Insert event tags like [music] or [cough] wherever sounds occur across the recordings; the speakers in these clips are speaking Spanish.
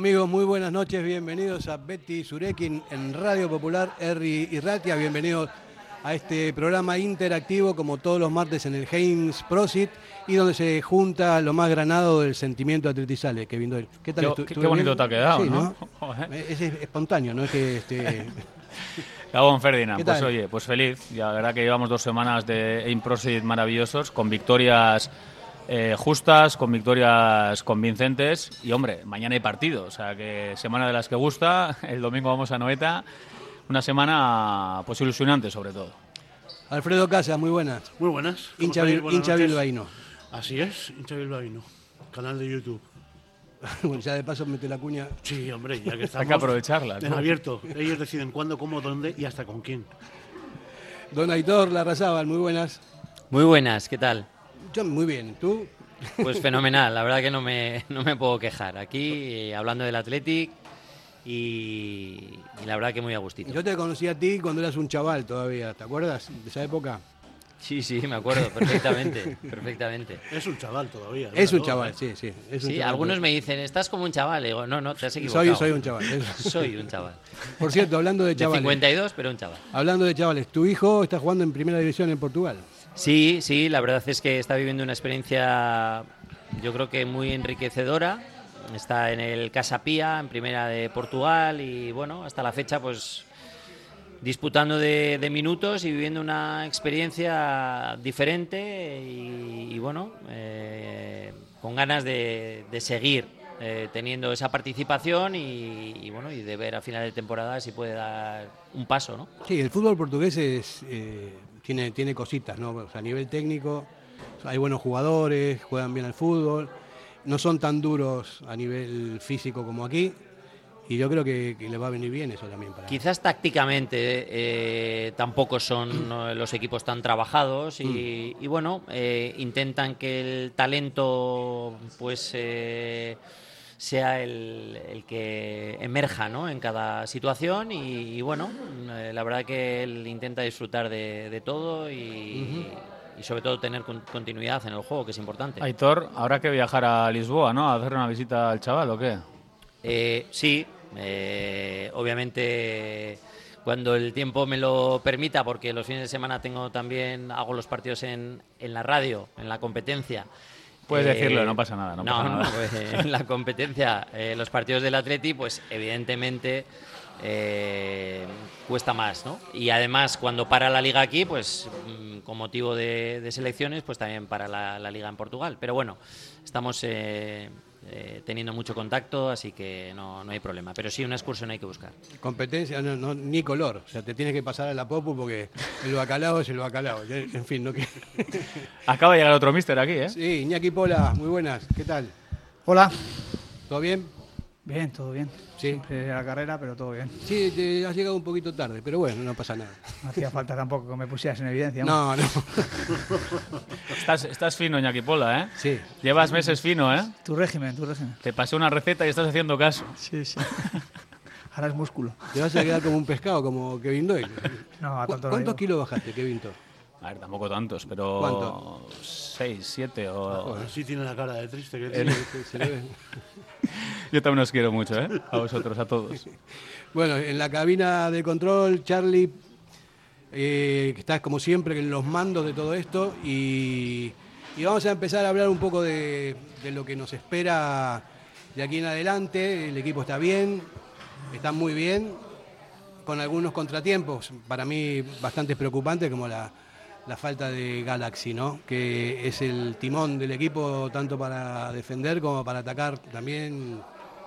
Amigos, muy buenas noches, bienvenidos a Betty Surekin en Radio Popular, Erri y bienvenidos a este programa interactivo como todos los martes en el Heinz Prosit y donde se junta lo más granado del sentimiento atletizale, Kevin Doyle. ¿Qué tal? Qué, qué bonito te ha quedado, ¿no? [laughs] Es, espontáneo, no es que... Este... [laughs] Gabón Ferdinand, pues oye, pues feliz. Ya, la verdad que llevamos dos semanas de Prosit maravillosos, con victorias eh, justas, con victorias convincentes y hombre, mañana hay partido, o sea que semana de las que gusta, [laughs] el domingo vamos a Noeta, una semana pues ilusionante sobre todo. Alfredo Casas, muy buenas. Muy buenas. Hincha, hincha bilbaíno. Así es, hincha bilbaíno, canal de YouTube. [laughs] bueno, ya de paso mete la cuña. Sí, hombre, ya que estamos. [laughs] Hay que aprovecharla. En abierto. Ellos deciden cuándo, cómo, dónde y hasta con quién. Don Aitor Larrazábal, muy buenas. Muy buenas, ¿qué tal? Yo muy bien, ¿tú? Pues fenomenal, la verdad que no me, no me puedo quejar. Aquí eh, hablando del Athletic y, la verdad que muy a gustito. Yo te conocí a ti cuando eras un chaval todavía, ¿te acuerdas de esa época? Sí, sí, me acuerdo perfectamente, [laughs] perfectamente. Es un chaval todavía. Es un chaval, sí, sí. sí, algunos me dicen, estás como un chaval. digo, no, no, te has equivocado. Soy, soy un chaval. [laughs] soy un chaval. Por cierto, hablando de chavales. De 52, pero un chaval. Hablando de chavales, tu hijo está jugando en primera división en Portugal. Sí, sí, la verdad es que está viviendo una experiencia, yo creo que muy enriquecedora. Está en el Casa Pía, en primera de Portugal, y bueno, hasta la fecha, pues disputando de, minutos y viviendo una experiencia diferente y, bueno, eh, con ganas de, seguir eh, teniendo esa participación y, bueno y de ver a final de temporada si puede dar un paso, ¿no? Sí, el fútbol portugués es eh, tiene, tiene cositas, ¿no? a nivel técnico hay buenos jugadores, juegan bien al fútbol, no son tan duros a nivel físico como aquí. Y yo creo que, le va a venir bien eso también. Para... Quizás tácticamente eh, tampoco son [clears throat] los equipos tan trabajados y, mm. bueno, eh, intentan que el talento pues eh, sea el, que emerja ¿no? en cada situación y, bueno, eh, la verdad que él intenta disfrutar de, todo y, sobre todo tener continuidad en el juego, que es importante. Aitor, habrá que viajar a Lisboa, ¿no? A hacer una visita al chaval o qué? Eh, sí, eh, obviamente cuando el tiempo me lo permita, porque los fines de semana tengo también, hago los partidos en, en la radio, en la competencia. Puedes decirlo, no pasa nada. No, no, pues, [laughs] en la competencia, eh, los partidos del Atleti, pues evidentemente eh, cuesta más, ¿no? Y además, cuando para la liga aquí, pues mm, con motivo de, selecciones, pues también para la, liga en Portugal. Pero bueno, estamos eh, eh, teniendo mucho contacto, así que no, no, hay problema. Pero sí, una excursión hay que buscar. Competencia, no, ni color. O sea, te tienes que pasar a la popu porque el bacalao es el bacalao. En fin, no que... [laughs] Acaba de llegar otro mister aquí, ¿eh? Sí, Iñaki Pola, muy buenas. ¿Qué tal? Hola. ¿Todo bien? Bien, todo bien. Sí. Siempre la carrera, pero todo bien. Sí, te has llegado un poquito tarde, pero bueno, no pasa nada. No hacía falta tampoco que me pusieras en evidencia. No, no. estás, estás fino, Iñaki Pola, ¿eh? Sí. Llevas meses fino, ¿eh? Tu régimen, tu régimen. Te pasé una receta y estás haciendo caso. Sí, sí. [laughs] Ahora es músculo. Te vas a quedar como un pescado, como Kevin Doyle. No, a tanto ¿Cuántos kilos bajaste, Kevin Doyle? A ver, tampoco tantos, pero. ¿Cuánto? Seis, siete o. Ah, sí tiene la cara de triste que tiene. se ve. [laughs] [laughs] Yo también os quiero mucho, ¿eh? A vosotros, a todos. [laughs] Bueno, en la cabina de control, Charlie, eh, que estás como siempre en los mandos de todo esto y, vamos a empezar a hablar un poco de, de, lo que nos espera de aquí en adelante. El equipo está bien, está muy bien, con algunos contratiempos, para mí bastante preocupantes, como la, la falta de Galaxy, ¿no? que es el timón del equipo tanto para defender como para atacar también.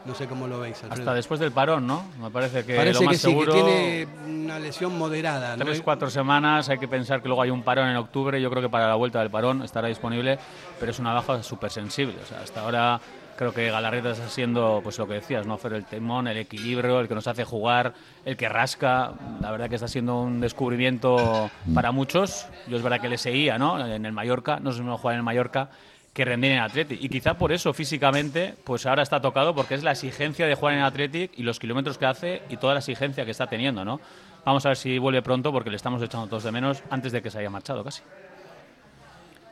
No sé cómo lo veis. Hasta después del parón, ¿no? Me parece que parece lo más que seguro. Sí, que tiene una lesión moderada. Tres, cuatro semanas. Hay que pensar que luego hay un parón en octubre. Yo creo que para la vuelta del parón estará disponible, pero es una baja súper sensible. O sea, hasta ahora creo que Galarreta está siendo, pues lo que decías, ¿no? Fer el temón, el equilibrio, el que nos hace jugar, el que rasca. La verdad que está siendo un descubrimiento para muchos. Yo es verdad que le seguía, ¿no? En el Mallorca, no sé si me jugar en el Mallorca que rendir en Athletic. Y quizá por eso físicamente, pues ahora está tocado porque es la exigencia de jugar en Athletic y los kilómetros que hace y toda la exigencia que está teniendo, ¿no? Vamos a ver si vuelve pronto porque le estamos echando todos de menos antes de que se haya marchado casi.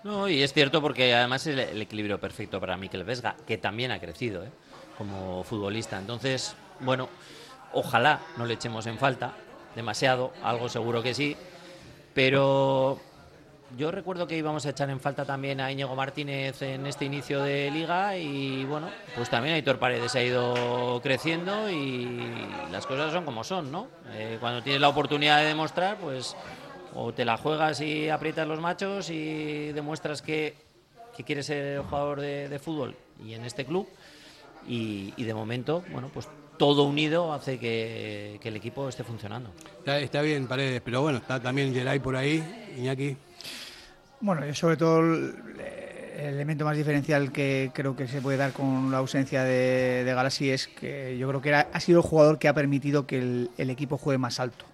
No, y es cierto porque además es el equilibrio perfecto para Miquel Vesga, que también ha crecido ¿eh? como futbolista. Entonces, bueno, ojalá no le echemos en falta demasiado, algo seguro que sí, pero yo recuerdo que íbamos a echar en falta también a Íñigo Martínez en este inicio de liga y bueno, pues también Aitor Paredes ha ido creciendo y las cosas son como son, ¿no? Eh, cuando tienes la oportunidad de demostrar, pues o te la juegas y aprietas los machos y demuestras que, que quieres ser jugador de, fútbol y en este club y, de momento, bueno, pues todo unido hace que, el equipo esté funcionando. Está, bien, Paredes, pero bueno, está también Geray por ahí, Iñaki. Bueno, yo sobre todo el, elemento más diferencial que creo que se puede dar con la ausencia de, de es que yo creo que ha sido el jugador que ha permitido que el, equipo juegue más alto.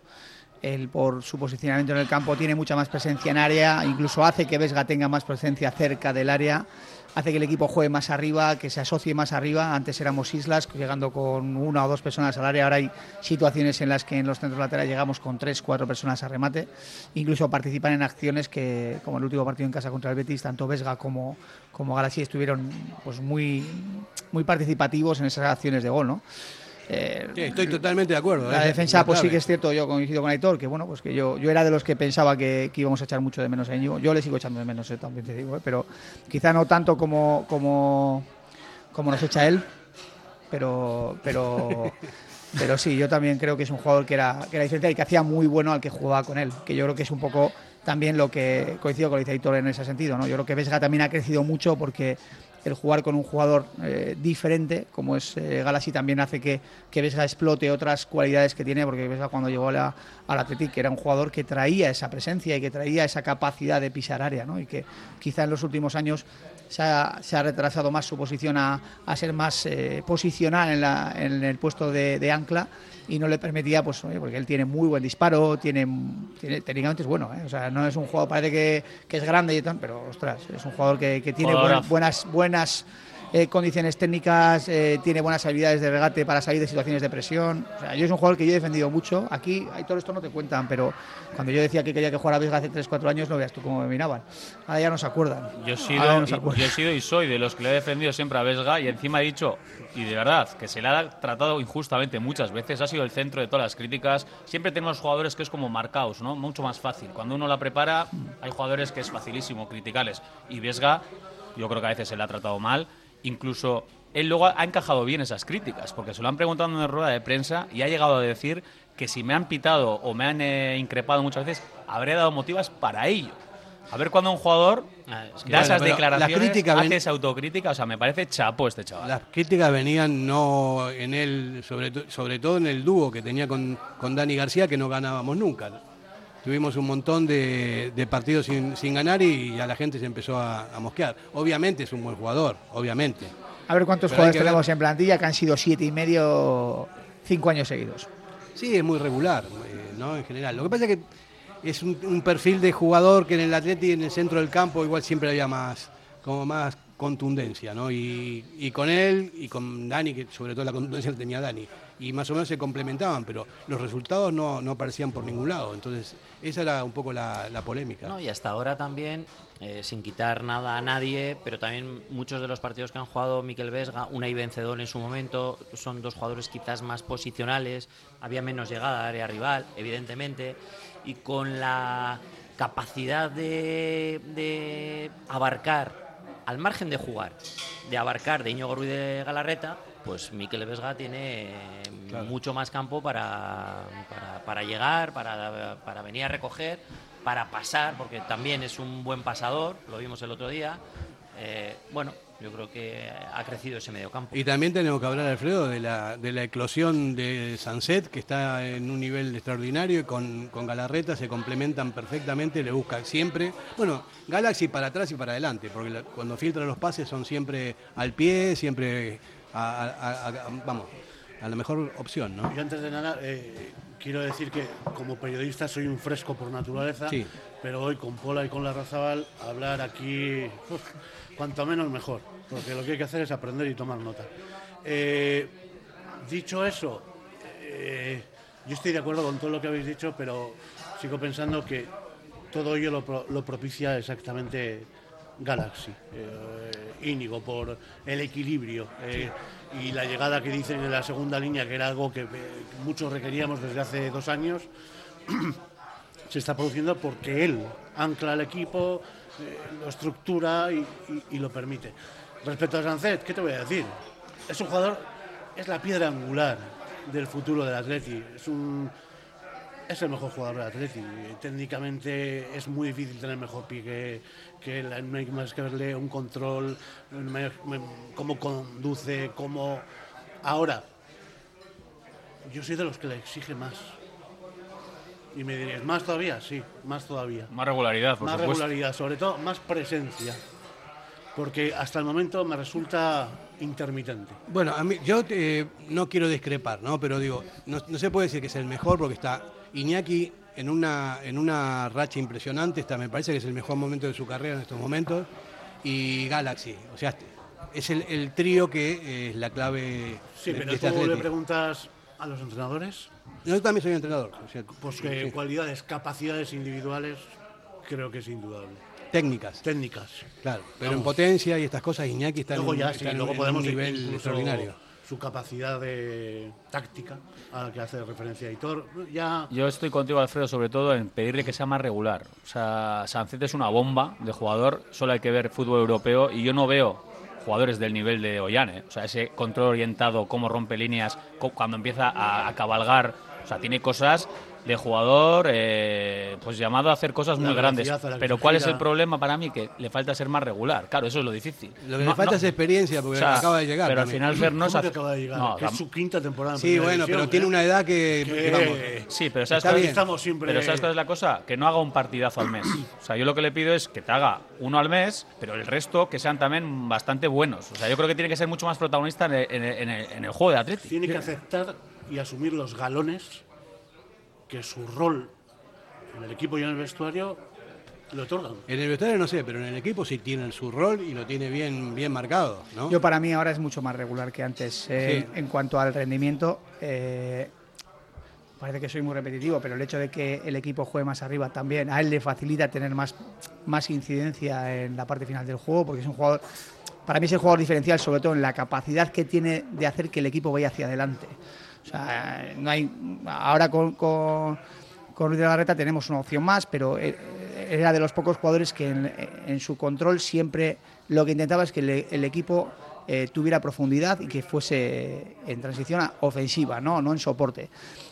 Él, por su posicionamiento en el campo, tiene mucha más presencia en área, incluso hace que Vesga tenga más presencia cerca del área hace que el equipo juegue más arriba, que se asocie más arriba. Antes éramos islas, llegando con una o dos personas al área. Ahora hay situaciones en las que en los centros laterales llegamos con tres, cuatro personas a remate. Incluso participan en acciones que, como el último partido en casa contra el Betis, tanto Vesga como, como estuvieron pues, muy, muy participativos en esas acciones de gol. ¿no? Eh, estoy totalmente de acuerdo. La ¿eh? defensa, pues sí que es cierto, yo coincido con Aitor, que bueno, pues que yo, yo era de los que pensaba que, íbamos a echar mucho de menos a Íñigo. Yo le sigo echando de menos, eh, también te digo, pero quizá no tanto como, como, como nos echa él, pero, pero, [laughs] pero sí, yo también creo que es un jugador que era, que era diferente y que hacía muy bueno al que jugaba con él, que yo creo que es un poco también lo que coincido con Aitor en ese sentido. ¿no? Yo creo que Vesga también ha crecido mucho porque el jugar con un jugador eh, diferente, como es eh, Galaxy, también hace que, que Vesga explote otras cualidades que tiene, porque Vesga cuando llegó a la, al Athletic era un jugador que traía esa presencia y que traía esa capacidad de pisar área, ¿no? y que quizá en los últimos años se ha, retrasado más su posición a, ser más eh, posicional en, el puesto de ancla y no le permitía, pues, porque él tiene muy buen disparo, tiene, técnicamente es bueno, ¿eh? o sea, no es un jugador, parece que, que es grande y tal, pero ostras, es un jugador que, que tiene buenas, buenas eh, condiciones técnicas, eh, tiene buenas habilidades de regate para salir de situaciones de presión. O sea, yo es un jugador que yo he defendido mucho. Aquí hay todo esto no te cuentan, pero cuando yo decía que quería que jugara Vesga hace 3-4 años, no veas tú cómo me miraban. Ahora ya no se acuerdan. Yo he, sido, yo he sido y soy de los que le he defendido siempre a Vesga y encima he dicho, y de verdad, que se le ha tratado injustamente muchas veces, ha sido el centro de todas las críticas. Siempre tenemos jugadores que es como marcados, ¿no? Mucho más fácil. Cuando uno la prepara, hay jugadores que es facilísimo criticarles. Y Vesga, yo creo que a veces se le ha tratado mal incluso él luego ha encajado bien esas críticas, porque se lo han preguntado en una rueda de prensa y ha llegado a decir que si me han pitado o me han eh, increpado muchas veces, habré dado motivos para ello. A ver cuando un jugador ah, da esas declaraciones, hace esa autocrítica, o sea, me parece chapo este chaval. Las críticas venían no en él, sobre, sobre todo en el dúo que tenía con, con Dani García, que no ganábamos nunca. Tuvimos un montón de, partidos sin, ganar y, a la gente se empezó a, mosquear. Obviamente es un buen jugador, obviamente. A ver cuántos jugadores tenemos en plantilla que han sido siete y medio, cinco años seguidos. Sí, es muy regular, eh, ¿no? En general. Lo que pasa es que es un, perfil de jugador que en el Atleti, en el centro del campo, igual siempre había más, como más contundencia, ¿no? Y, y, con él y con Dani, que sobre todo la contundencia la tenía Dani, y más o menos se complementaban, pero los resultados no, no aparecían por ningún lado. Entonces, esa era un poco la, polémica. No, y hasta ahora también, eh, sin quitar nada a nadie, pero también muchos de los partidos que han jugado Miquel Vesga, una y vencedor en su momento, son dos jugadores quizás más posicionales, había menos llegada a área rival, evidentemente, y con la capacidad de, de abarcar al margen de jugar, de abarcar de Íñigo Ruiz de Galarreta, pues Miquel Vesga tiene mucho más campo para, para, llegar, para, para, venir a recoger, para pasar, porque también es un buen pasador, lo vimos el otro día. Eh, bueno, yo creo que ha crecido ese mediocampo. Y también tenemos que hablar, Alfredo, de la, de la eclosión de Sanset, que está en un nivel extraordinario y con, con Galarreta se complementan perfectamente, le busca siempre. Bueno, Galaxy para atrás y para adelante, porque cuando filtran los pases son siempre al pie, siempre vamos, a la mejor opción, ¿no? Y antes de nada, eh, quiero decir que como periodista soy un fresco por naturaleza, Sí. pero hoy con Pola y con la Razabal hablar aquí, cuanto menos mejor, porque lo que hay que hacer es aprender y tomar nota. Eh, dicho eso, eh, yo estoy de acuerdo con todo lo que habéis dicho, pero sigo pensando que todo ello lo, pro- lo propicia exactamente Galaxy, eh, Íñigo, por el equilibrio eh, y la llegada que dicen en la segunda línea, que era algo que eh, muchos requeríamos desde hace dos años, [clears throat] se está produciendo porque él ancla al equipo, eh, lo estructura y, lo permite. Respecto a Sancet, ¿qué te voy a decir? Es un jugador, es la piedra angular del futuro del Atleti. Es un es el mejor jugador del Atleti. Técnicamente es muy difícil tener mejor pie que, él. No hay más que verle un control, cómo conduce, cómo... Ahora, yo soy de los que le exige más. Y me diréis, ¿más todavía? Sí, más todavía. Más regularidad, por más supuesto. regularidad, sobre todo más presencia. Porque hasta el momento me resulta intermitente. Bueno, a mí, yo eh, no quiero discrepar, ¿no? Pero digo, no, no se puede decir que es el mejor porque está Iñaki en una, en una racha impresionante, está, me parece que es el mejor momento de su carrera en estos momentos, y Galaxy, o sea, es el, el trío que es la clave Sí, de, pero de este tú le preguntas a los entrenadores, Yo también soy entrenador, pues que sí, cualidades, capacidades individuales, creo que es indudable. técnicas, Técnicas. claro, pero Vamos. en potencia y estas cosas Iñaki está en Luego un, ya está sí, en luego en podemos un nivel extraordinario. su capacidad de táctica a la que hace referencia Hitor. Ya Yo estoy contigo, Alfredo, sobre todo en pedirle que sea más regular. O sea, Sancet es una bomba de jugador, solo hay que ver fútbol europeo y yo no veo jugadores del nivel de Ollane. O sea, ese control orientado, cómo rompe líneas, co- cuando empieza a, a cabalgar. O sea, tiene cosas de jugador eh, pues llamado a hacer cosas muy grandes. Pero ¿cuál es el problema para mí? Que le falta ser más regular. Claro, eso es lo difícil. Lo que No- le falta no- es experiencia porque o sea, acaba de llegar. Pero al final Fer no ¿Cómo es que hace- acaba de llegar? no, es su quinta temporada Sí, bueno, pero tiene ¿eh? una edad que, Que- que vamos, Sí, pero ¿sabes cuál-. Estamos siempre... Pero ¿sabes cuál es la cosa? Que no haga un partidazo al mes. O sea, yo lo que le pido es que te haga uno al mes, pero el resto que sean también bastante buenos. O sea, yo creo que tiene que ser mucho más protagonista en el, en el- en el- juego de Atleti. Tiene que aceptar y asumir los galones que su rol en el equipo y en el vestuario le otorgan. En el vestuario no sé, pero en el equipo sí tiene su rol y lo tiene bien, bien marcado, ¿no? Yo para mí ahora es mucho más regular que antes. eh, Sí. En cuanto al rendimiento, eh, parece que soy muy repetitivo, pero el hecho de que el equipo juegue más arriba también a él le facilita tener más, más incidencia en la parte final del juego, porque es un jugador, para mí es el jugador diferencial, sobre todo en la capacidad que tiene de hacer que el equipo vaya hacia adelante. O sea, no hay, ahora con, con, con Ruiz de la Garreta tenemos una opción más, pero eh, era de los pocos jugadores que en, en su control siempre lo que intentaba es que el, el equipo eh, tuviera profundidad y que fuese en transición a- ofensiva, no, no en soporte.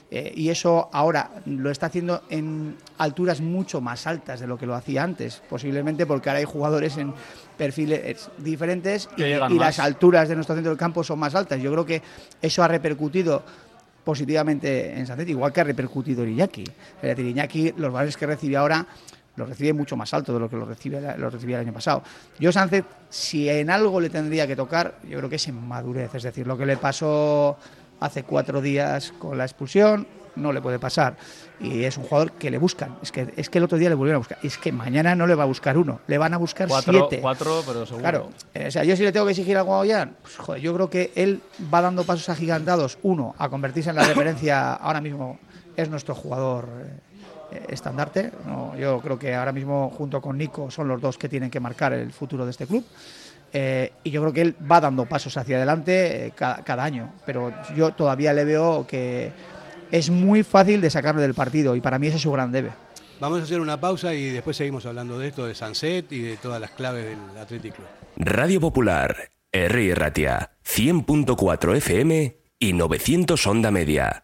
Eh, y eso ahora lo está haciendo en alturas mucho más altas de lo que lo hacía antes, posiblemente porque ahora hay jugadores en perfiles diferentes y, y las alturas de nuestro centro del campo son más altas. Yo creo que eso ha repercutido positivamente en Sancet, igual que ha repercutido en Iñaki. Es decir, Iñaki, los valores que recibe ahora los recibe mucho más alto de lo que lo, recibe, lo recibía el año pasado. Yo Sánchez, si en algo le tendría que tocar, yo creo que es en madurez. Es decir, lo que le pasó hace cuatro días con la expulsión, no le puede pasar. Y es un jugador que le buscan. Es que, es que el otro día le volvieron a buscar. Es que mañana no le va a buscar uno, le van a buscar Cuatro, siete. cuatro, pero seguro. Claro, eh, o sea, yo si le tengo que exigir algo a Ollán, pues joder, yo creo que él va dando pasos agigantados. Uno, a convertirse en la [coughs] referencia, ahora mismo es nuestro jugador eh, estandarte. ¿no? Yo creo que ahora mismo, junto con Nico, son los dos que tienen que marcar el futuro de este club. Eh, y yo creo que él va dando pasos hacia adelante eh, cada, cada año. Pero yo todavía le veo que es muy fácil de sacarlo del partido y para mí ese es su gran debe. Vamos a hacer una pausa y después seguimos hablando de esto, de Sunset y de todas las claves del Athletic Club. Radio Popular, R. Ratia, 100.4 FM y 900 Onda Media.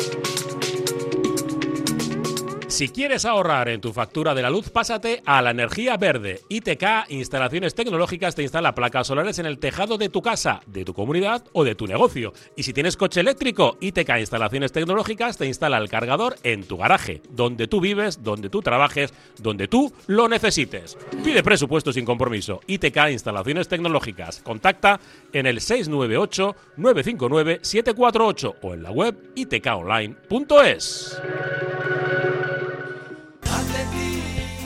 Si quieres ahorrar en tu factura de la luz, pásate a la energía verde. ITK Instalaciones Tecnológicas te instala placas solares en el tejado de tu casa, de tu comunidad o de tu negocio. Y si tienes coche eléctrico, ITK Instalaciones Tecnológicas te instala el cargador en tu garaje, donde tú vives, donde tú trabajes, donde tú lo necesites. Pide presupuesto sin compromiso. ITK Instalaciones Tecnológicas. Contacta en el 698 959 748 o en la web itkonline.es.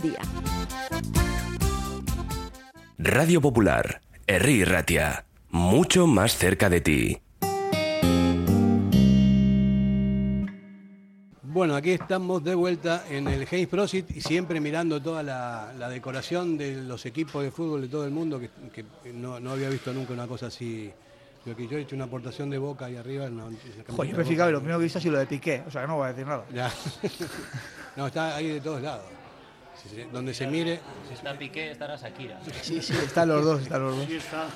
día. Radio Popular, Herri Ratia, mucho más cerca de ti. Bueno, aquí estamos de vuelta en el James Prosit y siempre mirando toda la, la decoración de los equipos de fútbol de todo el mundo, que, que no, no había visto nunca una cosa así. Yo, que yo he hecho una aportación de boca ahí arriba. No, Joder, yo me fijaba y lo primero que visto ha sido lo de Piqué, o sea que no voy a decir nada. Ya. [laughs] no, está ahí de todos lados. Donde se mire. Si está Piqué, estará Shakira. Sí, sí, están los dos, están los dos. Sí está.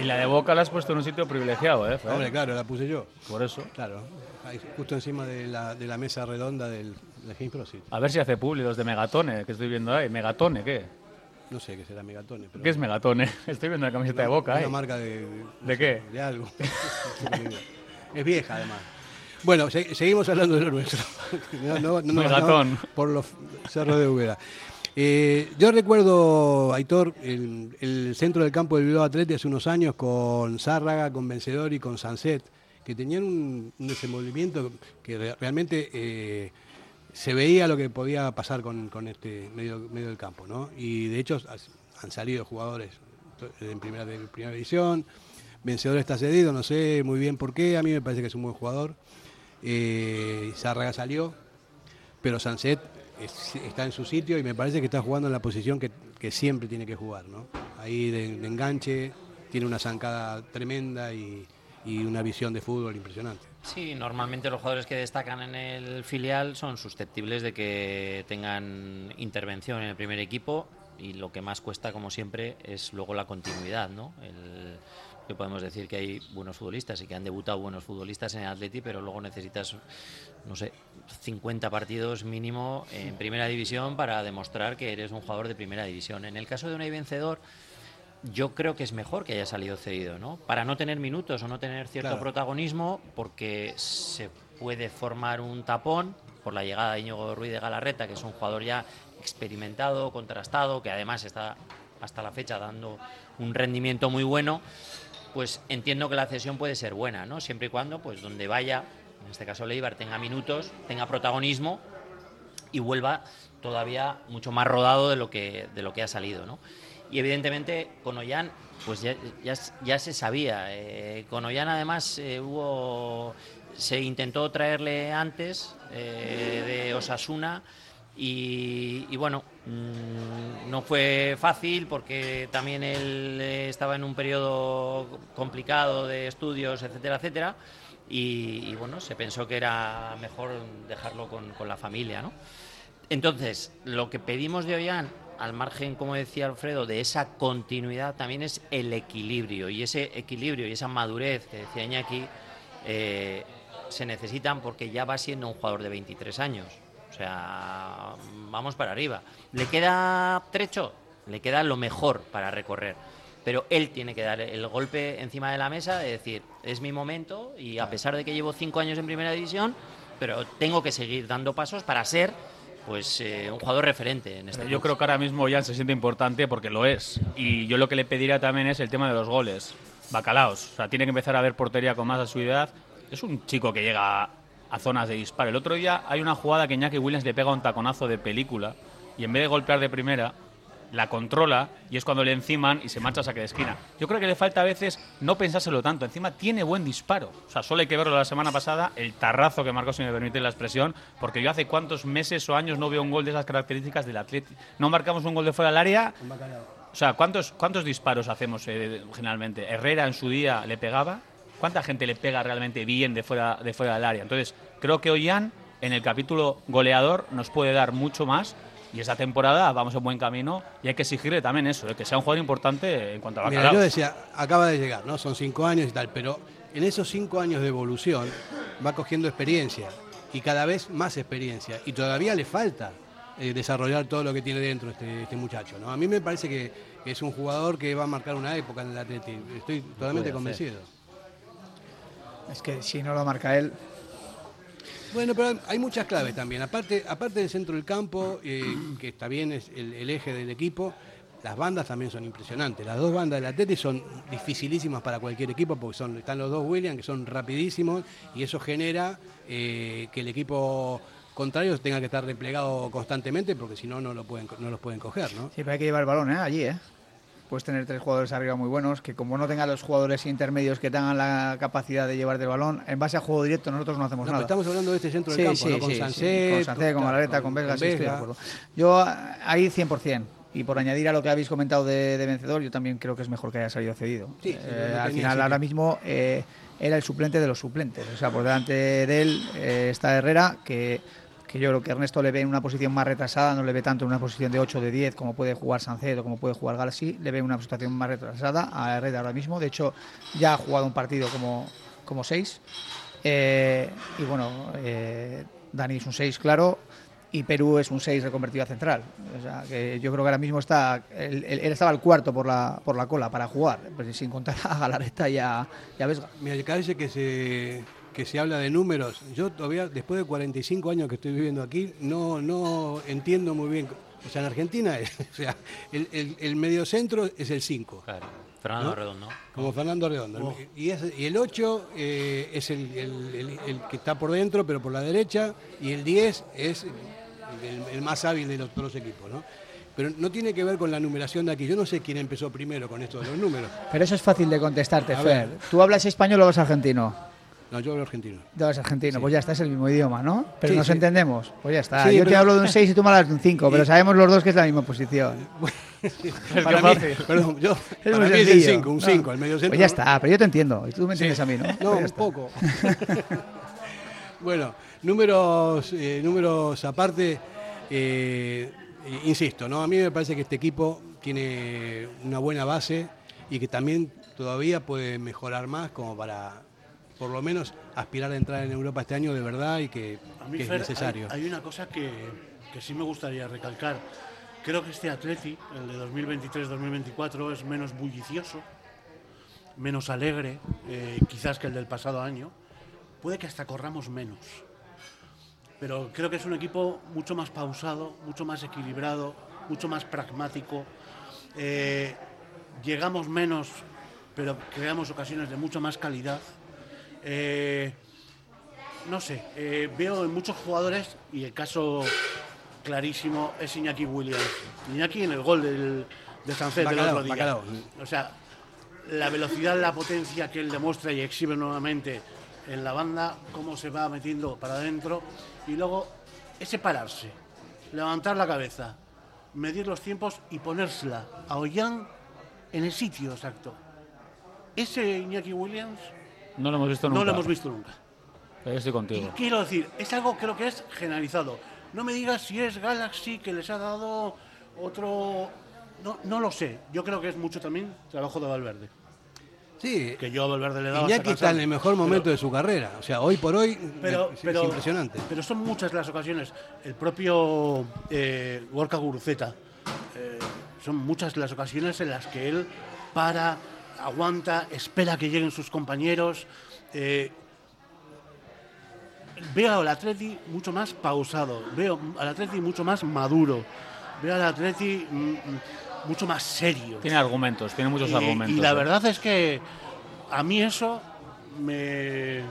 Y la de Boca la has puesto en un sitio privilegiado, ¿eh? Fer? Hombre, claro, la puse yo. Por eso. Claro, ahí, justo encima de la, de la mesa redonda del, del James Prosit. A ver si hace publi los de Megatone, que estoy viendo ahí. ¿Megatone qué? No sé qué será Megatone. Pero ¿Qué es Megatone? [laughs] Estoy viendo la camiseta de Boca, Una ¿eh? marca de. ¿De qué? De algo. [laughs] es vieja, además. Bueno, se- seguimos hablando de lo nuestro. [laughs] No, no, por los cerros de Úbeda. Eh, yo recuerdo, Aitor, el, el centro del campo del Bilbao Atleti hace unos años con Zárraga, con Vencedor y con Sanset, que tenían un, un desenvolvimiento que re- realmente eh, se veía lo que podía pasar con, con este medio, medio del campo, ¿no? Y de hecho han salido jugadores en primera, primera división, Vencedor está cedido, no sé muy bien por qué, a mí me parece que es un buen jugador. Eh, salió, pero Sanset es- está en su sitio y me parece que está jugando en la posición que, siempre tiene que jugar, ¿no? Ahí de, enganche, tiene una zancada tremenda y, una visión de fútbol impresionante. Sí, normalmente los jugadores que destacan en el filial son susceptibles de que tengan intervención en el primer equipo y lo que más cuesta, como siempre, es luego la continuidad, ¿no? Que podemos decir que hay buenos futbolistas y que han debutado buenos futbolistas en el Atleti, pero luego necesitas, no sé, 50 partidos mínimo en primera división para demostrar que eres un jugador de primera división. En el caso de Unai Vencedor, yo creo que es mejor que haya salido cedido, ¿no? Para no tener minutos o no tener cierto Claro. protagonismo, porque se puede formar un tapón por la llegada de Íñigo Ruiz de Galarreta, que es un jugador ya experimentado, contrastado, que además está hasta la fecha dando un rendimiento muy bueno, pues entiendo que la cesión puede ser buena, ¿no? Siempre y cuando, pues donde vaya, en este caso Leibar, tenga minutos, tenga protagonismo y vuelva todavía mucho más rodado de lo que, de lo que ha salido, ¿no? Y evidentemente con Ollán, pues ya, ya, se sabía. Eh, con Ollán además eh, hubo, se intentó traerle antes eh, de Osasuna y bueno, mm, no fue fácil porque también él eh, estaba en un periodo complicado de estudios, etcétera, etcétera. Y, bueno, se pensó que era mejor dejarlo con, con la familia, ¿no? Entonces, lo que pedimos de Ollán, al margen, como decía Alfredo, de esa continuidad, también es el equilibrio. Y ese equilibrio y esa madurez que decía Iñaki, eh, se necesitan porque ya va siendo un jugador de 23 años. O sea, vamos para arriba. ¿Le queda trecho? Le queda lo mejor para recorrer. Pero él tiene que dar el golpe encima de la mesa de decir, es mi momento y a pesar de que llevo cinco años en primera división, pero tengo que seguir dando pasos para ser pues eh, un jugador referente en este Yo creo que ahora mismo Jan se siente importante porque lo es. Y yo lo que le pediría también es el tema de los goles. Bacalaos. O sea, tiene que empezar a ver portería con más asiduidad. Es un chico que llega a zonas de disparo. El otro día hay una jugada que Iñaki Williams le pega un taconazo de película y en vez de golpear de primera, la controla y es cuando le enciman y se marcha a saque de esquina. Yo creo que le falta a veces no pensárselo tanto. Encima tiene buen disparo. O sea, solo hay que verlo la semana pasada, el tarrazo que marcó, si me permite la expresión, porque yo hace cuántos meses o años no veo un gol de esas características del Atlético. No marcamos un gol de fuera del área. O sea, ¿cuántos, cuántos disparos hacemos eh, generalmente? Herrera en su día le pegaba. ¿Cuánta gente le pega realmente bien de fuera, de fuera del área? Entonces, creo que Ollán, en el capítulo goleador, nos puede dar mucho más y esta temporada vamos en buen camino y hay que exigirle también eso, que sea un jugador importante en cuanto a Mira, yo decía, acaba de llegar, ¿no? Son cinco años y tal, pero en esos cinco años de evolución va cogiendo experiencia y cada vez más experiencia y todavía le falta eh, desarrollar todo lo que tiene dentro este, este muchacho, ¿no? A mí me parece que, es un jugador que va a marcar una época en el Atlético, estoy totalmente convencido. Es que si no lo marca él, bueno, pero hay muchas claves también. Aparte, aparte del centro del campo, eh, que está bien, es el, eje del equipo, las bandas también son impresionantes. Las dos bandas del Atleti son dificilísimas para cualquier equipo porque son, están los dos Williams que son rapidísimos y eso genera eh, que el equipo contrario tenga que estar replegado constantemente porque si no, no, lo pueden, no los pueden coger. ¿no? Sí, pero hay que llevar el balón ¿eh? allí, ¿eh? Puedes tener tres jugadores arriba muy buenos, que como no tengan los jugadores intermedios que tengan la capacidad de llevar el balón, en base a juego directo nosotros no hacemos nada. Estamos hablando de este centro del campo, con Sancet, con con Malareta, con, Vesga, Yo ahí 100%. Y por añadir a lo que habéis comentado de, vencedor, yo también creo que es mejor que haya salido cedido. Eh, al final, ahora mismo eh, era el suplente de los suplentes. O sea, por delante de él eh, está Herrera, que que yo creo que Ernesto le ve en una posición más retrasada, no le ve tanto en una posición de 8 de 10 como puede jugar Sancedo, como puede jugar Galaxy, le ve en una posición más retrasada a Herrera ahora mismo. De hecho, ya ha jugado un partido como, como 6. Eh, y bueno, eh, Dani es un 6, claro, y Perú es un 6 reconvertido a central. O sea, que yo creo que ahora mismo está. Él, estaba al cuarto por la, por la cola para jugar, pues sin contar a Galareta y a, y a Vesga. Parece que se que se habla de números. Yo todavía, después de 45 años que estoy viviendo aquí, no, no entiendo muy bien. O sea, en Argentina, [laughs] o sea, el, el, el mediocentro es el 5. Claro. Fernando Redondo. Como Fernando Redondo. Oh. Y, el 8 eh, es el, el, que está por dentro, pero por la derecha, y el 10 es el, más hábil de los, todos los equipos, ¿no? Pero no tiene que ver con la numeración de aquí. Yo no sé quién empezó primero con esto de los números. Pero eso es fácil de contestarte, Fer. ¿Tú hablas español o hablas argentino? No, yo hablo argentino. Tú hablas argentino, pues ya está, es el mismo idioma, ¿no? Pero nos entendemos, pues ya está. yo te hablo de un 6 y tú me hablas de un 5, pero sabemos los dos que es la misma posición. [laughs] para mí, perdón, yo, [laughs] es para mí es el 5, un 5, el medio centro. Pues ya está, pero yo te entiendo, y tú me entiendes a mí, ¿no? [laughs] No, pues un poco. bueno, números, eh, números aparte, eh, insisto, ¿no? A mí me parece que este equipo tiene una buena base y que también todavía puede mejorar más como para por lo menos aspirar a entrar en Europa este año de verdad y que, es necesario. Hay, una cosa que, sí me gustaría recalcar. Creo que este Atleti, el de 2023-2024, es menos bullicioso, menos alegre, eh, quizás que el del pasado año. Puede que hasta corramos menos. Pero creo que es un equipo mucho más pausado, mucho más equilibrado, mucho más pragmático. Eh, llegamos menos, pero creamos ocasiones de mucha más calidad. Eh, no sé, eh, veo en muchos jugadores, y el caso clarísimo es Iñaki Williams. Iñaki en el gol del, de Sánchez del otro día. O sea, la velocidad, la potencia que él demuestra y exhibe nuevamente en la banda, cómo se va metiendo para adentro, y luego ese pararse, levantar la cabeza, medir los tiempos y ponérsela a Ollán en el sitio exacto. Ese Iñaki Williams no lo hemos visto nunca. No lo hemos visto nunca. estoy contigo. quiero decir, es algo creo que es generalizado. No me digas si es Galaxy que les ha dado otro... No, no lo sé. Yo creo que es mucho también trabajo de Valverde. Sí. Que yo a Valverde le he dado. que está en el mejor momento de su carrera. O sea, hoy por hoy pero, es, impresionante. Pero son muchas las ocasiones. El propio eh, Gorka Guruceta. Eh, son muchas las ocasiones en las que él para, aguanta, espera que lleguen sus compañeros. Eh, veo al Atleti mucho más pausado, veo al Atleti mucho más maduro, veo al Atleti mm, mucho más serio. Tiene argumentos, tiene muchos argumentos. Y la ¿eh? verdad es que a mí eso me,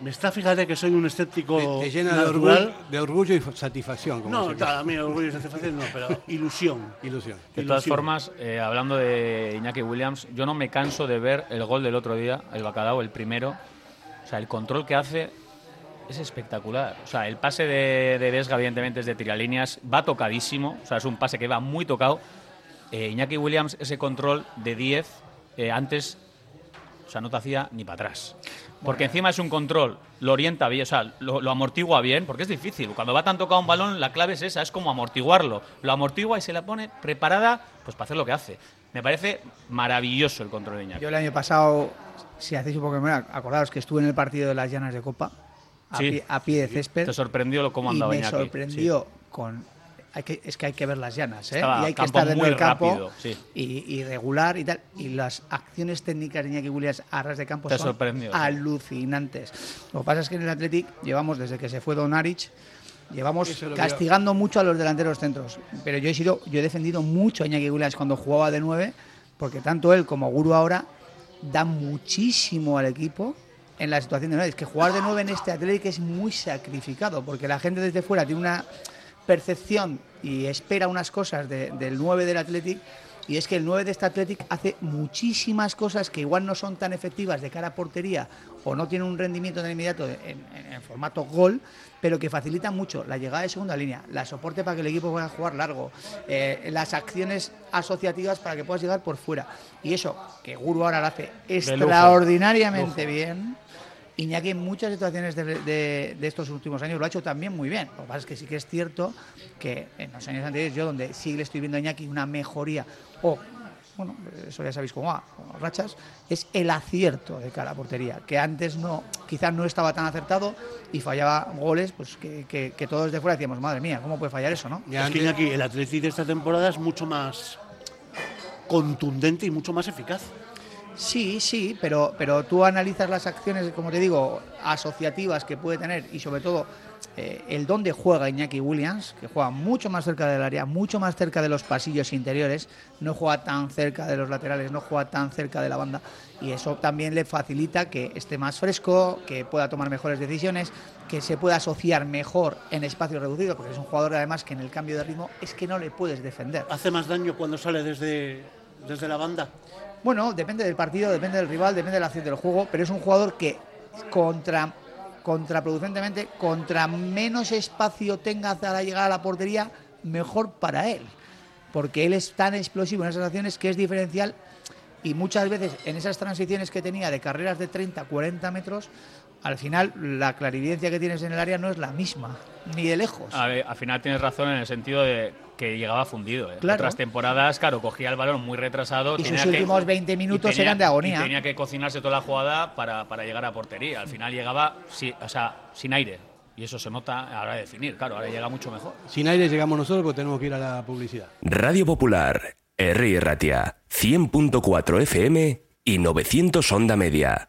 me está, fíjate que soy un escéptico Te, te llena de natural. orgullo, de orgullo y satisfacción. Como No, claro, a mí orgullo y satisfacción no, pero [laughs] ilusión. Ilusión. De todas Ilusión. formas, eh, hablando de Iñaki Williams, yo no me canso de ver el gol del otro día, el Bacalao, el primero. O sea, el control que hace es espectacular. O sea, el pase de, de Vesga, evidentemente, es de tiralíneas, va tocadísimo. O sea, es un pase que va muy tocado. Eh, Iñaki Williams, ese control de 10, eh, antes, o sea, no te hacía ni para atrás. Porque encima es un control, lo orienta bien, o sea, lo, lo amortigua bien, porque es difícil. Cuando va tan tocado un balón, la clave es esa, es como amortiguarlo. Lo amortigua y se la pone preparada pues para hacer lo que hace. Me parece maravilloso el control de Iñaki. Yo el año pasado, si hacéis un poco de memoria, acordaos que estuve en el partido de las llanas de Copa, a, Sí. pie, a pie de césped. Te sorprendió lo cómo y andaba me Iñaki. sorprendió con hay que, es que hay que ver las llanas ¿eh? Estaba y hay que estar en el campo rápido, sí. y, y regular y tal y las acciones técnicas de Iñaki Williams a ras de campo Te son alucinantes lo que pasa es que en el Athletic llevamos desde que se fue Don Arich llevamos castigando mucho a los delanteros centros pero yo he sido yo he defendido mucho a Iñaki Williams cuando jugaba de 9 porque tanto él como Guru ahora dan muchísimo al equipo en la situación de 9. Es que jugar de 9 en este Athletic es muy sacrificado, porque la gente desde fuera tiene una percepción y espera unas cosas de- del 9 del Athletic, y es que el 9 de este Athletic hace muchísimas cosas que igual no son tan efectivas de cara a portería o no tienen un rendimiento en el inmediato en, en- en formato gol, pero que facilitan mucho la llegada de segunda línea, la soporte para que el equipo pueda jugar largo, eh, las acciones asociativas para que puedas llegar por fuera. Y eso, que Guru ahora lo hace extraordinariamente bien. Iñaki en muchas situaciones de, de- de estos últimos años lo ha hecho también muy bien. Lo que pasa es que sí que es cierto que en los años anteriores yo donde sí le estoy viendo a Iñaki una mejoría o, bueno, eso ya sabéis cómo va, los rachas, es el acierto de cara a portería, que antes no, quizás no estaba tan acertado y fallaba goles pues que, que- que todos de fuera decíamos, madre mía, ¿cómo puede fallar eso, no? Ya Es que Iñaki, el Atleti de esta temporada es mucho más contundente y mucho más eficaz. Sí, sí, pero, pero tú analizas las acciones, como te digo, asociativas que puede tener y sobre todo eh, el dónde juega Iñaki Williams, que juega mucho más cerca del área, mucho más cerca de los pasillos interiores, no juega tan cerca de los laterales, no juega tan cerca de la banda y eso también le facilita que esté más fresco, que pueda tomar mejores decisiones, que se pueda asociar mejor en espacios reducidos, porque es un jugador además que en el cambio de ritmo es que no le puedes defender. Hace más daño cuando sale desde, desde la banda. Bueno, depende del partido, depende del rival, depende de la acción del juego, pero es un jugador que contra contraproducentemente, contra menos espacio tenga para llegar a la portería, mejor para él. Porque él es tan explosivo en esas acciones que es diferencial y muchas veces en esas transiciones que tenía de carreras de 30, 40 metros, al final la clarividencia que tienes en el área no es la misma, ni de lejos. A ver, al final tienes razón en el sentido de que llegaba fundido. ¿eh? Claro. Otras temporadas, claro, cogía el balón muy retrasado. Y tenía sus que- últimos 20 minutos tenía- eran de agonía. y tenía que cocinarse toda la jugada para, para llegar a portería. Al final llegaba sí, o sea, sin aire. Y eso se nota a la hora de definir. Claro, ahora llega mucho mejor. Sin aire llegamos nosotros porque tenemos que ir a la publicidad. Radio Popular, R. Ratia, 100.4 FM y 900 Onda Media.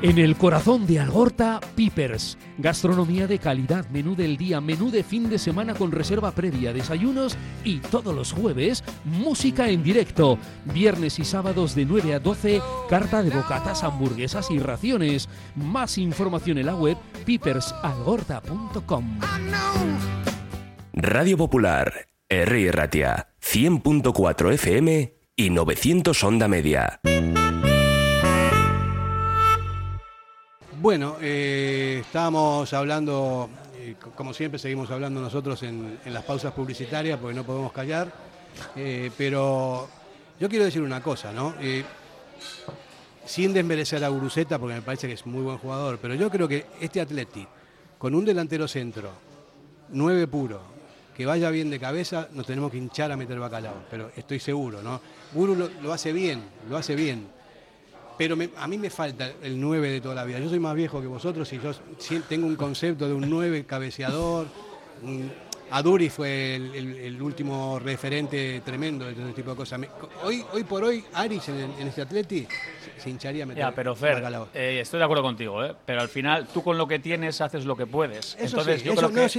En el corazón de Algorta, Pipers. Gastronomía de calidad, menú del día, menú de fin de semana con reserva previa, desayunos y todos los jueves, música en directo. Viernes y sábados de 9 a 12, carta de bocatas, hamburguesas y raciones. Más información en la web pipersalgorta.com. Radio Popular, R. Ratia, 100.4 FM y 900 Onda Media. Bueno, eh, estábamos hablando, eh, como siempre seguimos hablando nosotros en, las pausas publicitarias porque no podemos callar, eh, pero yo quiero decir una cosa, ¿no? sin desmerecer a Guruceta porque me parece que es muy buen jugador, pero yo creo que este Atleti, con un delantero centro, nueve puro, que vaya bien de cabeza, nos tenemos que hinchar a meter bacalao, pero estoy seguro, ¿no? Guru lo hace bien, lo hace bien pero a mí me falta el 9 de toda la vida. Yo soy más viejo que vosotros y yo tengo un concepto de un 9 cabeceador. Aduri fue el, último referente tremendo de este tipo de cosas. Hoy, hoy por hoy, Aris en, este Atleti se hincharía meter. Ya, pero Fer, eh, estoy de acuerdo contigo, ¿eh? pero al final tú con lo que tienes haces lo que puedes. Entonces, yo creo que.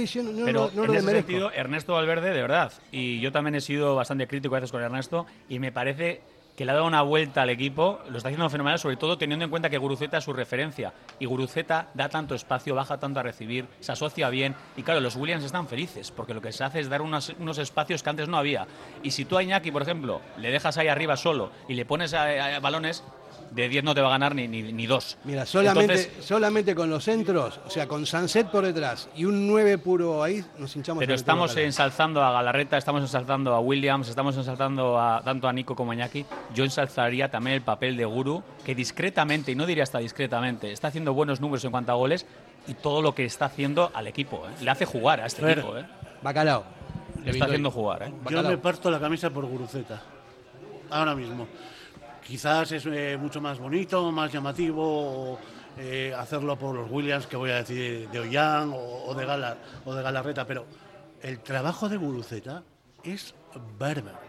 pero en ese sentido, Ernesto Valverde, de verdad. Y yo también he sido bastante crítico a veces con Ernesto y me parece que le ha dado una vuelta al equipo, lo está haciendo fenomenal, sobre todo teniendo en cuenta que Guruceta es su referencia. Y Guruceta da tanto espacio, baja tanto a recibir, se asocia bien. Y claro, los Williams están felices, porque lo que se hace es dar unos, espacios que antes no había. Y si tú a Iñaki, por ejemplo, le dejas ahí arriba solo y le pones balones, de 10 no te va a ganar ni, ni, dos. Mira, solamente, solamente con los centros, o sea, con Sunset por detrás y un 9 puro ahí, nos hinchamos. Pero estamos ensalzando a Galarreta, estamos ensalzando a Williams, estamos ensalzando a, tanto a Nico como a Iñaki. Yo ensalzaría también el papel de Guru, que discretamente, y no diría hasta discretamente, está haciendo buenos números en cuanto a goles y todo lo que está haciendo al equipo. ¿eh? Le hace jugar a este equipo. ¿eh? Bacalao. Le está haciendo jugar. ¿eh? Yo me parto la camisa por Guruceta. Ahora mismo. Quizás es eh, mucho más bonito, más llamativo eh, hacerlo por los Williams, que voy a decir de Ollán o, de Gala, o de Galarreta, pero el trabajo de Guruceta es bárbaro.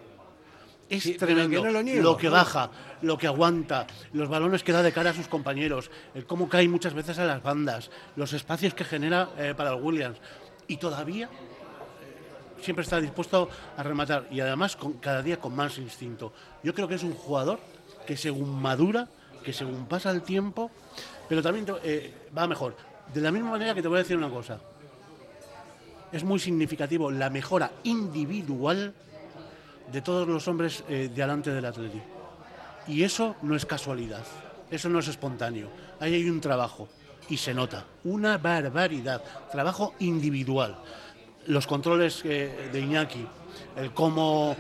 Es tremendo lo, que baja, lo que aguanta, los balones que da de cara a sus compañeros, el cómo cae muchas veces a las bandas, los espacios que genera eh, para los Williams. Y todavía siempre está dispuesto a rematar y además con, cada día con más instinto. Yo creo que es un jugador que según madura, que según pasa el tiempo, pero también eh, va mejor. De la misma manera que te voy a decir una cosa, es muy significativo la mejora individual de todos los hombres eh, delante del Atleti. Y eso no es casualidad, eso no es espontáneo. Ahí hay un trabajo y se nota, una barbaridad, trabajo individual. Los controles eh, de Iñaki, el cómo,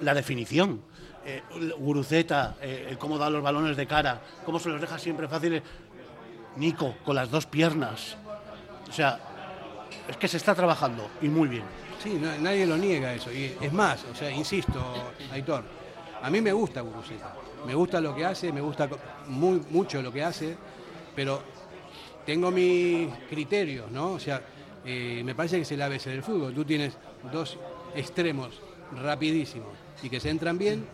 la definición, eh, Guruceta, eh, cómo da los balones de cara, cómo se los deja siempre fáciles. Nico, con las dos piernas. O sea, es que se está trabajando y muy bien. Sí, nadie lo niega eso. Y es más, o sea, insisto, Aitor, a mí me gusta Guruceta. Me gusta lo que hace, me gusta muy, mucho lo que hace, pero tengo mis criterios, ¿no? O sea, eh, me parece que es el ABC del fútbol. Tú tienes dos extremos rapidísimos y que se entran bien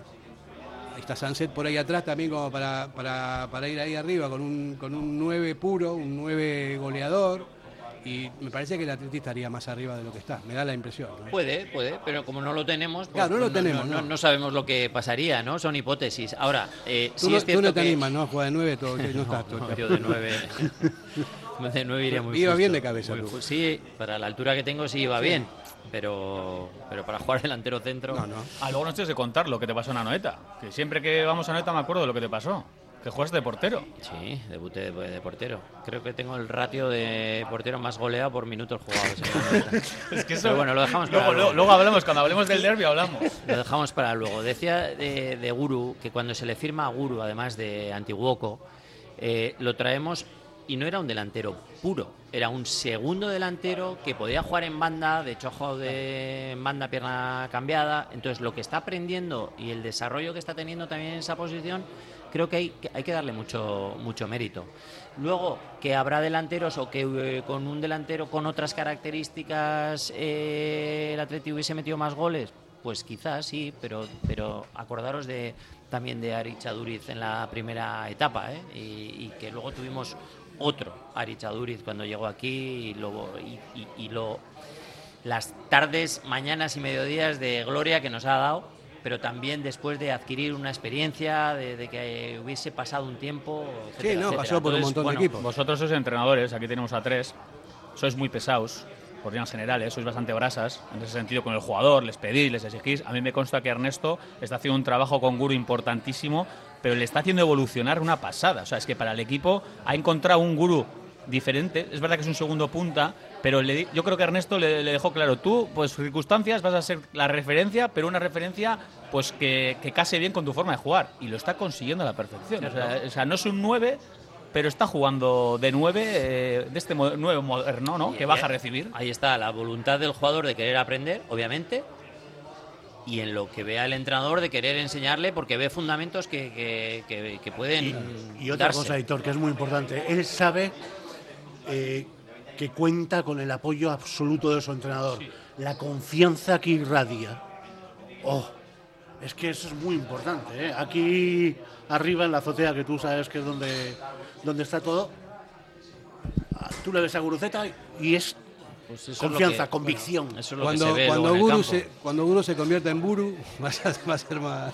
está Sunset por ahí atrás también como para, para, ir ahí arriba con un, con un 9 puro, un 9 goleador. Y me parece que el Atleti estaría más arriba de lo que está, me da la impresión. Puede, puede, pero como no lo tenemos, pues no, lo tenemos no, sabemos lo que pasaría, ¿no? Son hipótesis. Ahora, eh, tú, no, es tú no te animas, ¿no? Juega de 9, todo, [laughs] no, estás todo. yo de 9. [laughs] [laughs] de 9 iría muy Iba bien de cabeza. sí, para la altura que tengo sí iba bien pero, pero para jugar delantero centro. No, no. Ah, luego no tienes que contar lo que te pasó en Anoeta. Que siempre que vamos a Anoeta me acuerdo de lo que te pasó. Que juegas de portero. Sí, debuté de, portero. Creo que tengo el ratio de portero más goleado por minutos jugados. [laughs] es que eso, bueno, lo dejamos para luego, luego. luego, hablamos, cuando hablemos del derby hablamos. [laughs] Lo dejamos para luego. Decía de, de Guru que cuando se le firma a Guru, además de Antiguoco, eh, lo traemos y no era un delantero puro, era un segundo delantero que podía jugar en banda, de hecho ha de banda pierna cambiada, entonces lo que está aprendiendo y el desarrollo que está teniendo también en esa posición, creo que hay, hay que darle mucho, mucho mérito. Luego, que habrá delanteros o que eh, con un delantero con otras características eh, el Atleti hubiese metido más goles, pues quizás sí, pero, pero acordaros de, también de Arichaduriz en la primera etapa, ¿eh? y, que luego tuvimos otro Arichaduriz cuando llegó aquí y, lo, y, lo, las tardes, mañanas y mediodías de gloria que nos ha dado, pero también después de adquirir una experiencia, de, que hubiese pasado un tiempo. sí, no, pasó por un montón de equipos. Vosotros sois entrenadores, aquí tenemos a tres, sois muy pesados por líneas generales, sois bastante brasas en ese sentido con el jugador, les pedís, les exigís. A mí me consta que Ernesto está haciendo un trabajo con Guru importantísimo, pero le está haciendo evolucionar una pasada. O sea, es que para el equipo ha encontrado un Guru diferente. Es verdad que es un segundo punta, pero le, yo creo que Ernesto le, dejó claro, tú, pues circunstancias, vas a ser la referencia, pero una referencia pues que, que case bien con tu forma de jugar. Y lo está consiguiendo a la perfección. O sea, o sea no es un 9, pero está jugando de nueve, eh, de este nuevo moderno, ¿no? que baja a recibir. Ahí está la voluntad del jugador de querer aprender, obviamente, y en lo que vea el entrenador de querer enseñarle, porque ve fundamentos que, que, pueden. Y, otra cosa, Héctor, que es muy importante, él sabe eh, que cuenta con el apoyo absoluto de su entrenador, la confianza que irradia. Oh, es que eso es muy importante. ¿eh? Aquí arriba en la azotea, que tú sabes que es donde donde está todo, tú le ves a Guruceta y es pues confianza, convicción. cuando, cuando, Guru se, cuando Guru se convierta en Buru, [laughs] va a, ser más...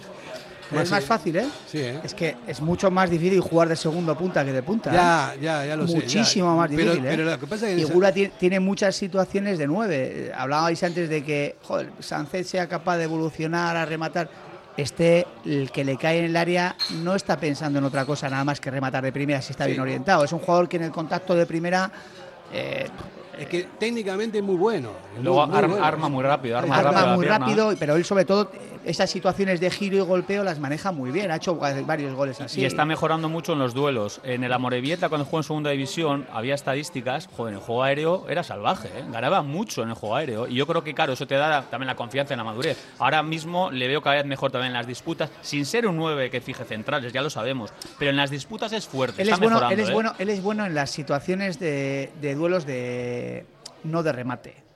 es más fácil, ¿eh? Sí, ¿eh? Es que es mucho más difícil jugar de segundo punta que de punta. Ya, ¿eh? ya, ya lo sé. Muchísimo más difícil, ¿eh? Pero lo que pasa es que y Gura tiene, muchas situaciones de nueve. Hablabais antes de que, joder, Sánchez sea capaz de evolucionar, a rematar este, el que le cae en el área, no está pensando en otra cosa nada más que rematar de primera si está bien orientado. Es un jugador que en el contacto de primera... Eh, es que técnicamente es muy bueno. Luego arma, muy rápido. Arma, muy rápido, pero él sobre todo esas situaciones de giro y golpeo las maneja muy bien. Ha hecho varios goles así. Y está mejorando mucho en los duelos. En el Amorebieta, cuando jugó en segunda división, había estadísticas. Joder, en el juego aéreo era salvaje. ¿eh? Ganaba mucho en el juego aéreo. Y yo creo que, claro, eso te da también la confianza en la madurez. Ahora mismo le veo cada vez mejor también en las disputas, sin ser un 9 que fije centrales, ya lo sabemos. Pero en las disputas es fuerte. Él, es, bueno, él es, ¿eh? bueno, él es bueno en las situaciones de, de duelos de no de remate.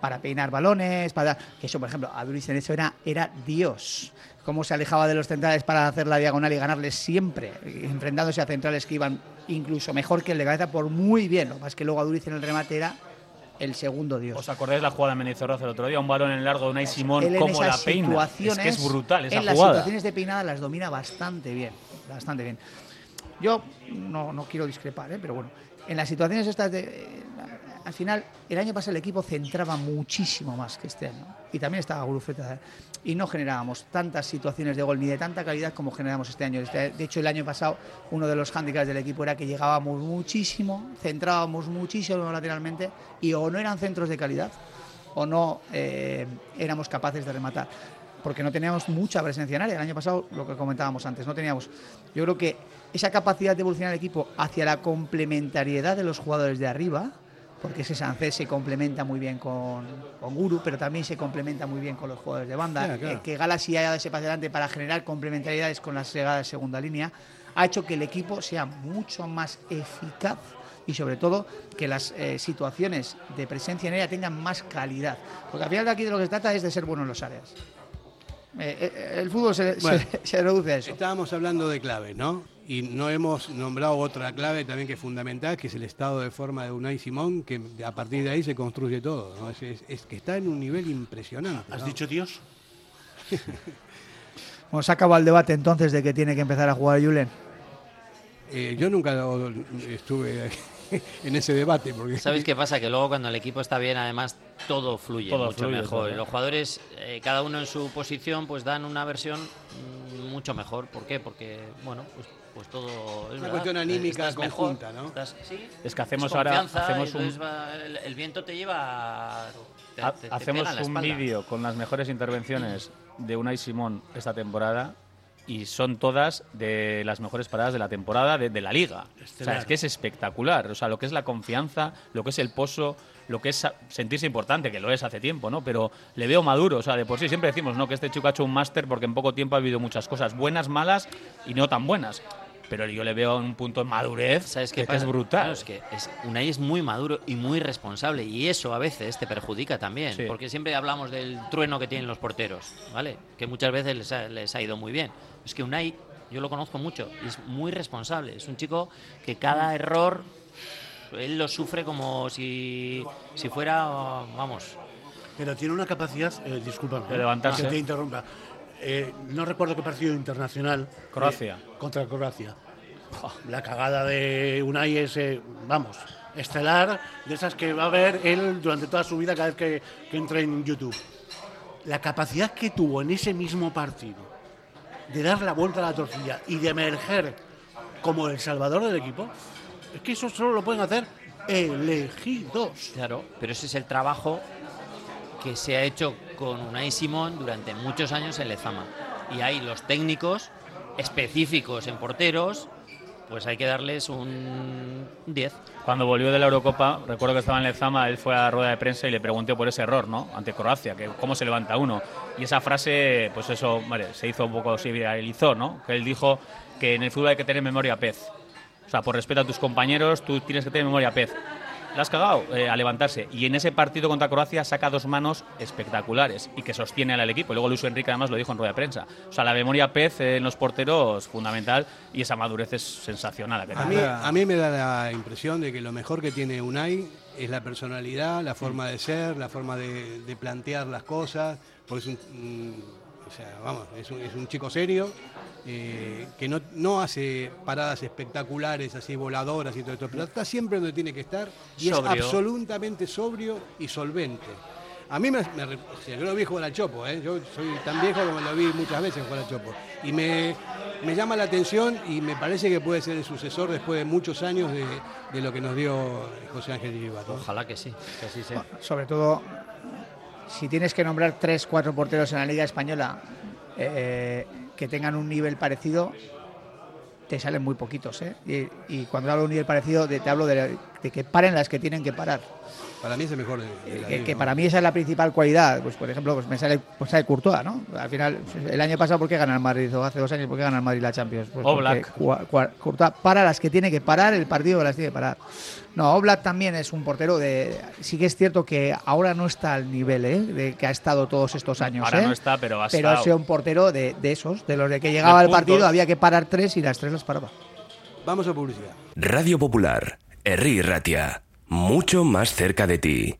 Para peinar balones, para que eso, por ejemplo, a en eso era, era Dios. Cómo se alejaba de los centrales para hacer la diagonal y ganarles siempre, enfrentándose a centrales que iban incluso mejor que el de cabeza por muy bien. Lo más que luego a en el remate era el segundo Dios. ¿Os acordáis la jugada de Menizorroza el otro día? Un balón en largo de Unai Simón, cómo la peina. Es que es brutal esa en las situaciones de peinada las domina bastante bien, bastante bien. Yo no, no quiero discrepar, ¿eh? pero bueno, en las situaciones estas de al final, el año pasado el equipo centraba muchísimo más que este año. Y también estaba Gurufeta. ¿eh? Y no generábamos tantas situaciones de gol ni de tanta calidad como generamos este año. Este, de hecho, el año pasado uno de los hándicaps del equipo era que llegábamos muchísimo, centrábamos muchísimo lateralmente y o no eran centros de calidad o no eh, éramos capaces de rematar. Porque no teníamos mucha presencia en área. El año pasado, lo que comentábamos antes, no teníamos. Yo creo que esa capacidad de evolucionar el equipo hacia la complementariedad de los jugadores de arriba porque ese Sancés se complementa muy bien con, con, Guru, pero también se complementa muy bien con los jugadores de banda. Eh, que Galaxy haya dado ese paso adelante para generar complementariedades con las llegadas de segunda línea ha hecho que el equipo sea mucho más eficaz y sobre todo que las eh, situaciones de presencia en ella tengan más calidad. Porque al final de aquí de lo que se trata es de ser bueno en las áreas. Eh, el fútbol se, se reduce a eso. Estábamos hablando de clave, ¿no? Y no hemos nombrado otra clave también que es fundamental, que es el estado de forma de Unai Simón, que a partir de ahí se construye todo. Es, que está en un nivel impresionante. ¿Has dicho Dios? [laughs] bueno, se acabado el debate entonces de que tiene que empezar a jugar Julen. Eh, yo nunca estuve [laughs] en ese debate. Porque... ¿Sabéis qué pasa? Que luego cuando el equipo está bien, además todo fluye mucho mejor. Los jugadores, eh, cada uno en su posición, pues dan una versión mm, mucho mejor. ¿Por qué? Porque, bueno, pues pues todo es una cuestión anímica conjunta, ¿no? es que hacemos ahora hacemos un... el, viento te lleva hacemos un vídeo con las mejores intervenciones de Unai Simón esta temporada y son todas de las mejores paradas de la temporada de, la liga. O sea, es que es espectacular. O sea, lo que es la confianza, lo que es el pozo, lo que es sentirse importante, que lo es hace tiempo, ¿no? Pero le veo maduro. O sea, de por sí siempre decimos, ¿no? Que este chico ha hecho un máster porque en poco tiempo ha habido muchas cosas, buenas, malas y no tan buenas pero yo le veo un punto de madurez ¿Sabes que, qué pasa? es brutal. Claro, es que es, Unai es muy maduro y muy responsable y eso a veces te perjudica también, Sí. porque siempre hablamos del trueno que tienen los porteros, ¿vale? Que muchas veces les ha, les ha ido muy bien. Es que Unai, yo lo conozco mucho y es muy responsable. Es un chico que cada error él lo sufre como si, si fuera, vamos, Pero tiene una capacidad, eh, discúlpame, De levantarse. que te interrumpa. Eh, no recuerdo qué partido internacional. Croacia. eh, contra Croacia. La cagada de Unai es, eh, vamos, estelar, de esas que va a ver él durante toda su vida cada vez que, que entre en YouTube. La capacidad que tuvo en ese mismo partido de dar la vuelta a la tortilla y de emerger como el salvador del equipo, es que eso solo lo pueden hacer elegidos. Claro, pero ese es el trabajo que se ha hecho con Unai Simón durante muchos años en Lezama. Y hay los técnicos específicos en porteros, pues hay que darles un 10. Cuando volvió de la Eurocopa, recuerdo que estaba en Lezama, él fue a la rueda de prensa y le pregunté por ese error, ¿no? Ante Croacia, que cómo se levanta uno. Y esa frase, pues eso, vale, se hizo un poco, se viralizó, ¿no? Que él dijo que en el fútbol hay que tener memoria pez. O sea, por respeto a tus compañeros, tú tienes que tener memoria pez. La has cagado eh, a levantarse. Y en ese partido contra Croacia saca dos manos espectaculares y que sostiene al equipo. Y luego Luis Enrique además lo dijo en rueda de prensa. O sea, la memoria pez en los porteros fundamental y esa madurez es sensacional. A mí, a mí me da la impresión de que lo mejor que tiene Unai es la personalidad, la forma de ser, la forma de, de plantear las cosas, porque es un, mm, o sea, vamos, es un, es un chico serio, eh, que no, no hace paradas espectaculares, así voladoras y todo esto, pero está siempre donde tiene que estar y Sobrio. es absolutamente sobrio y solvente. A mí me, o sea, yo lo vi jugar al Chopo, ¿eh? yo soy tan viejo como lo vi muchas veces jugar al Chopo. Y me, me llama la atención y me parece que puede ser el sucesor después de muchos años de, de lo que nos dio José Ángel Iribat. ¿no? Ojalá que sí, que así sea. Sobre todo, si tienes que nombrar tres, cuatro porteros en la Liga Española eh, que tengan un nivel parecido, te salen muy poquitos. ¿eh? Y, y cuando hablo de un nivel parecido, de- te hablo de, de que paren las que tienen que parar. Para mí es el mejor de, de la que, liga, que ¿no? para mí esa es la principal cualidad. Pues por ejemplo, pues me sale, pues sale Courtois, ¿no? Al final, el año pasado, ¿por qué gana el Madrid? O hace dos años, ¿por qué gana el Madrid la Champions? Pues Cua- Courtois para las que tiene que parar, el partido las tiene que parar. No, Oblak también es un portero de. Sí que es cierto que ahora no está al nivel ¿eh? de que ha estado todos estos años. Ahora ¿eh? no está, pero ha Pero ha sido un portero de, de esos, de los de que llegaba al puntos. partido, había que parar tres y las tres las paraba. Vamos a publicidad. Radio Popular, Herri Ratia, mucho más cerca de ti.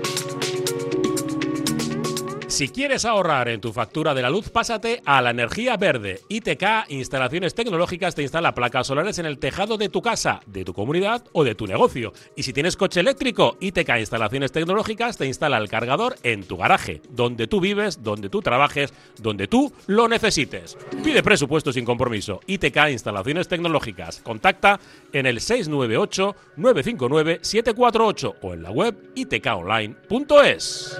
Si quieres ahorrar en tu factura de la luz, pásate a la energía verde. ITK Instalaciones Tecnológicas te instala placas solares en el tejado de tu casa, de tu comunidad o de tu negocio. Y si tienes coche eléctrico, ITK Instalaciones Tecnológicas te instala el cargador en tu garaje, donde tú vives, donde tú trabajes, donde tú lo necesites. Pide presupuesto sin compromiso. ITK Instalaciones Tecnológicas. Contacta en el 698 959 748 o en la web itkonline.es.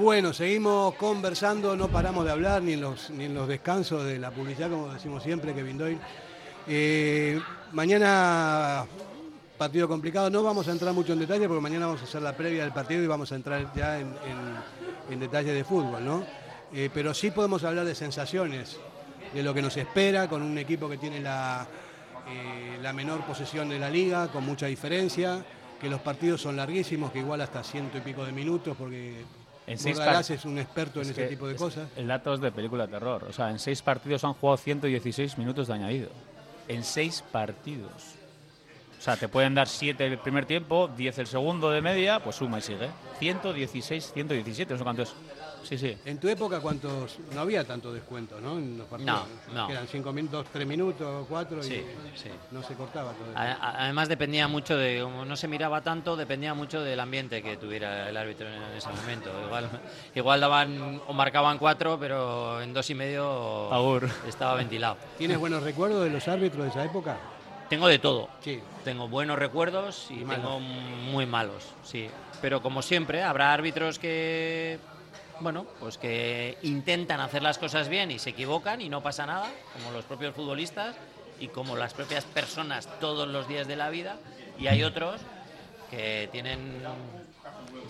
Bueno, seguimos conversando, no paramos de hablar ni en los, descansos de la publicidad, como decimos siempre, Kevin Doyle. Eh, mañana partido complicado. No vamos a entrar mucho en detalle porque mañana vamos a hacer la previa del partido y vamos a entrar ya en, en, en detalle de fútbol, ¿no? Eh, pero sí podemos hablar de sensaciones, de lo que nos espera con un equipo que tiene la, eh, la menor posesión de la liga, con mucha diferencia, que los partidos son larguísimos, que igual hasta ciento y pico de minutos, porque En seis Bordalás es un experto en Es ese que- tipo de cosas. El dato es de película de terror. O sea, en seis partidos han jugado 116 minutos de añadido. En seis partidos. O sea, te pueden dar 7 el primer tiempo, 10 el segundo de media, pues suma y sigue. 116, 117, no sé cuánto es. Sí, sí. En tu época, ¿cuántos? No había tanto descuento, ¿no? En los partidos. No, no. Eran 5 minutos, 3 minutos, 4 Sí, y sí. no se cortaba todo Además dependía mucho de, como no se miraba tanto, dependía mucho del ambiente que tuviera el árbitro en, ese momento. Igual, igual daban o marcaban cuatro, pero en dos y medio Agur. estaba ventilado. ¿Tienes buenos recuerdos de los árbitros de esa época? Tengo de todo. Sí. Tengo buenos recuerdos y, Y malos. tengo muy malos, sí. Pero como siempre, habrá árbitros que, bueno, pues que intentan hacer las cosas bien y se equivocan y no pasa nada, como los propios futbolistas y como las propias personas todos los días de la vida. Y hay otros que tienen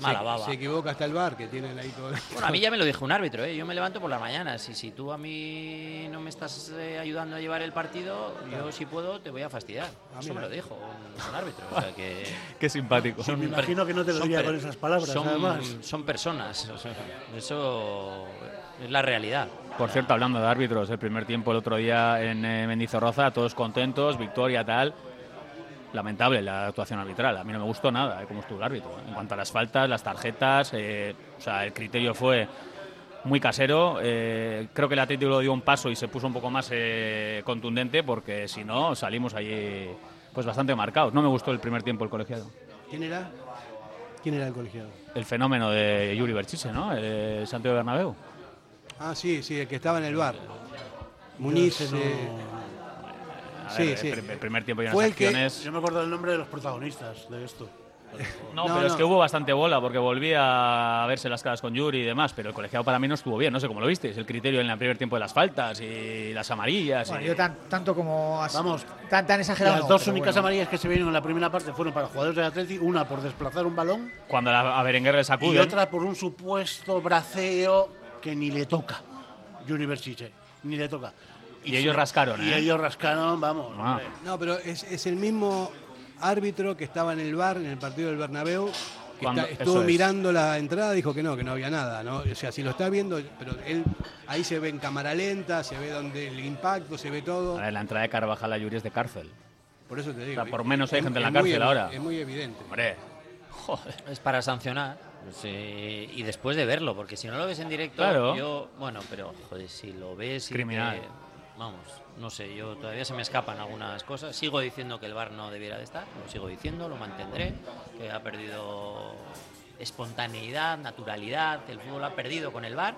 mala se, baba. Se equivoca hasta el bar, que tienen ahí todo. Bueno, a mí ya me lo dijo un árbitro, ¿eh? yo me levanto por las mañanas y si tú a mí no me estás eh, ayudando a llevar el partido, yo si puedo te voy a fastidiar. Eso me lo dijo un, un árbitro. O sea que [laughs] Qué simpático. me imagino que no te lo son diría con esas palabras, son, además. Son personas, o sea, eso es la realidad. Por cierto, hablando de árbitros, el primer tiempo el otro día en eh, Mendizorroza, todos contentos, victoria, tal. Lamentable la actuación arbitral. A mí no me gustó nada eh, cómo estuvo el árbitro. En cuanto a las faltas, las tarjetas, eh, o sea, el criterio fue muy casero. Eh, creo que el Atlético dio un paso y se puso un poco más eh, contundente porque si no salimos allí pues bastante marcados. No me gustó el primer tiempo el colegiado. ¿Quién era? ¿Quién era el colegiado? El fenómeno de Yuri Berchiche, ¿no? El Santiago Bernabéu. Ah, sí, sí, el que estaba en el bar. Muniz, de... A Sí, ver, sí. El prim- el primer tiempo y unas Fue el que-. Yo me acuerdo del nombre de los protagonistas de esto. No, No, pero es que hubo bastante bola porque volvía a verse las caras con Yuri y demás, pero el colegiado para mí no estuvo bien, no sé cómo lo visteis, el criterio en el primer tiempo de las faltas y las amarillas. Bueno, y- yo tan- tanto como as- Vamos, tan, tan exagerado. Las dos únicas bueno. amarillas que se vieron en la primera parte fueron para jugadores del Atlético, una por desplazar un balón Cuando a a Berenguer le y sacuden, otra por un supuesto braceo que ni le toca. Juni Berchiche, ni le toca. Y ellos rascaron, Y ¿eh? ellos rascaron, vamos. Ah. hombre. No, pero es, es el mismo árbitro que estaba en el bar en el partido del Bernabéu, que Cuando- está- eso estuvo es. mirando la entrada, dijo que no, que no había nada, ¿no? O sea, si lo está viendo, pero él ahí se ve en cámara lenta, se ve donde el impacto, se ve todo. a ver, la entrada de Carvajal a Yuri es de cárcel. Por eso te digo. O sea, por menos hay gente en la muy cárcel evi- ahora. Es muy evidente. Hombre, joder. Es para sancionar. pues, eh, y después de verlo, porque si no lo ves en directo, Claro. yo, bueno, pero joder, si lo ves y Criminal. te- vamos, no sé, yo todavía se me escapan algunas cosas. Sigo diciendo que el bar no debiera de estar, lo sigo diciendo, lo mantendré, que ha perdido espontaneidad, naturalidad, el fútbol ha perdido con el bar.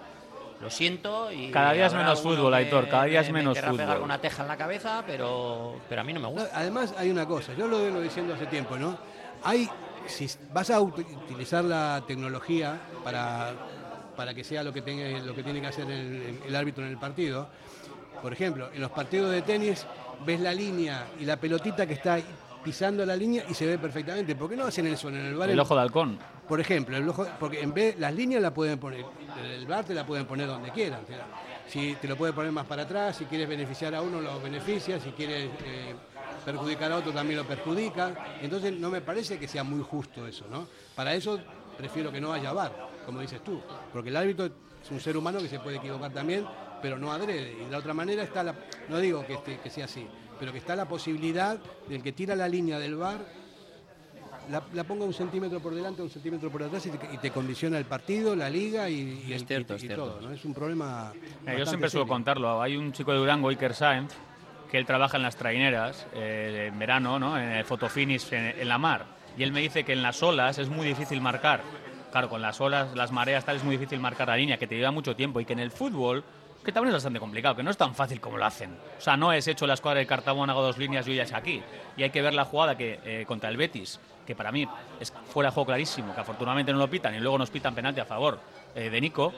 Lo siento y Cada día es menos fútbol, Aitor, cada día es me- me menos querrá pegar fútbol. con una teja en la cabeza, pero, pero a mí no me gusta. además hay una cosa, yo lo vengo diciendo hace tiempo, ¿no? Hay, si vas a ut- utilizar la tecnología para, para que sea lo que, tenga, lo que tiene que hacer el, el árbitro en el partido, por ejemplo, en los partidos de tenis ves la línea y la pelotita que está pisando la línea y se ve perfectamente. ¿Por qué no hacen eso en el bar? El ojo de halcón. Por ejemplo, el ojo- porque en vez las líneas la pueden poner, el bar te la pueden poner donde quieran. si te lo puede poner más para atrás, si quieres beneficiar a uno lo beneficia, si quieres eh, perjudicar a otro también lo perjudica. Entonces no me parece que sea muy justo eso, ¿no? Para eso prefiero que no haya bar, como dices tú, porque el árbitro es un ser humano que se puede equivocar también, pero no adrede. Y de la otra manera está la, no digo que, sea así, pero que está la posibilidad del que tira la línea del bar la, la ponga un centímetro por delante, un centímetro por atrás y te, y te condiciona el partido, la liga y, y Es cierto, y- es y cierto. todo. ¿no? Es un problema. Eh, yo siempre suelo serio. contarlo. Hay un chico de Durango, Iker Sáenz, que él trabaja en las traineras eh, en verano, ¿no? en el fotofinish en, en la mar. Y él me dice que en las olas es muy difícil marcar. Claro, con las olas, las mareas, tal, es muy difícil marcar la línea, que te lleva mucho tiempo. Y que en el fútbol, que también es bastante complicado, que no es tan fácil como lo hacen. O sea, no es hecho la escuadra de Cartabón, hago dos líneas yo ya es aquí. Y hay que ver la jugada que eh, contra el Betis, que para mí es fuera de juego clarísimo, que afortunadamente no lo pitan y luego nos pitan penalti a favor eh, de Nico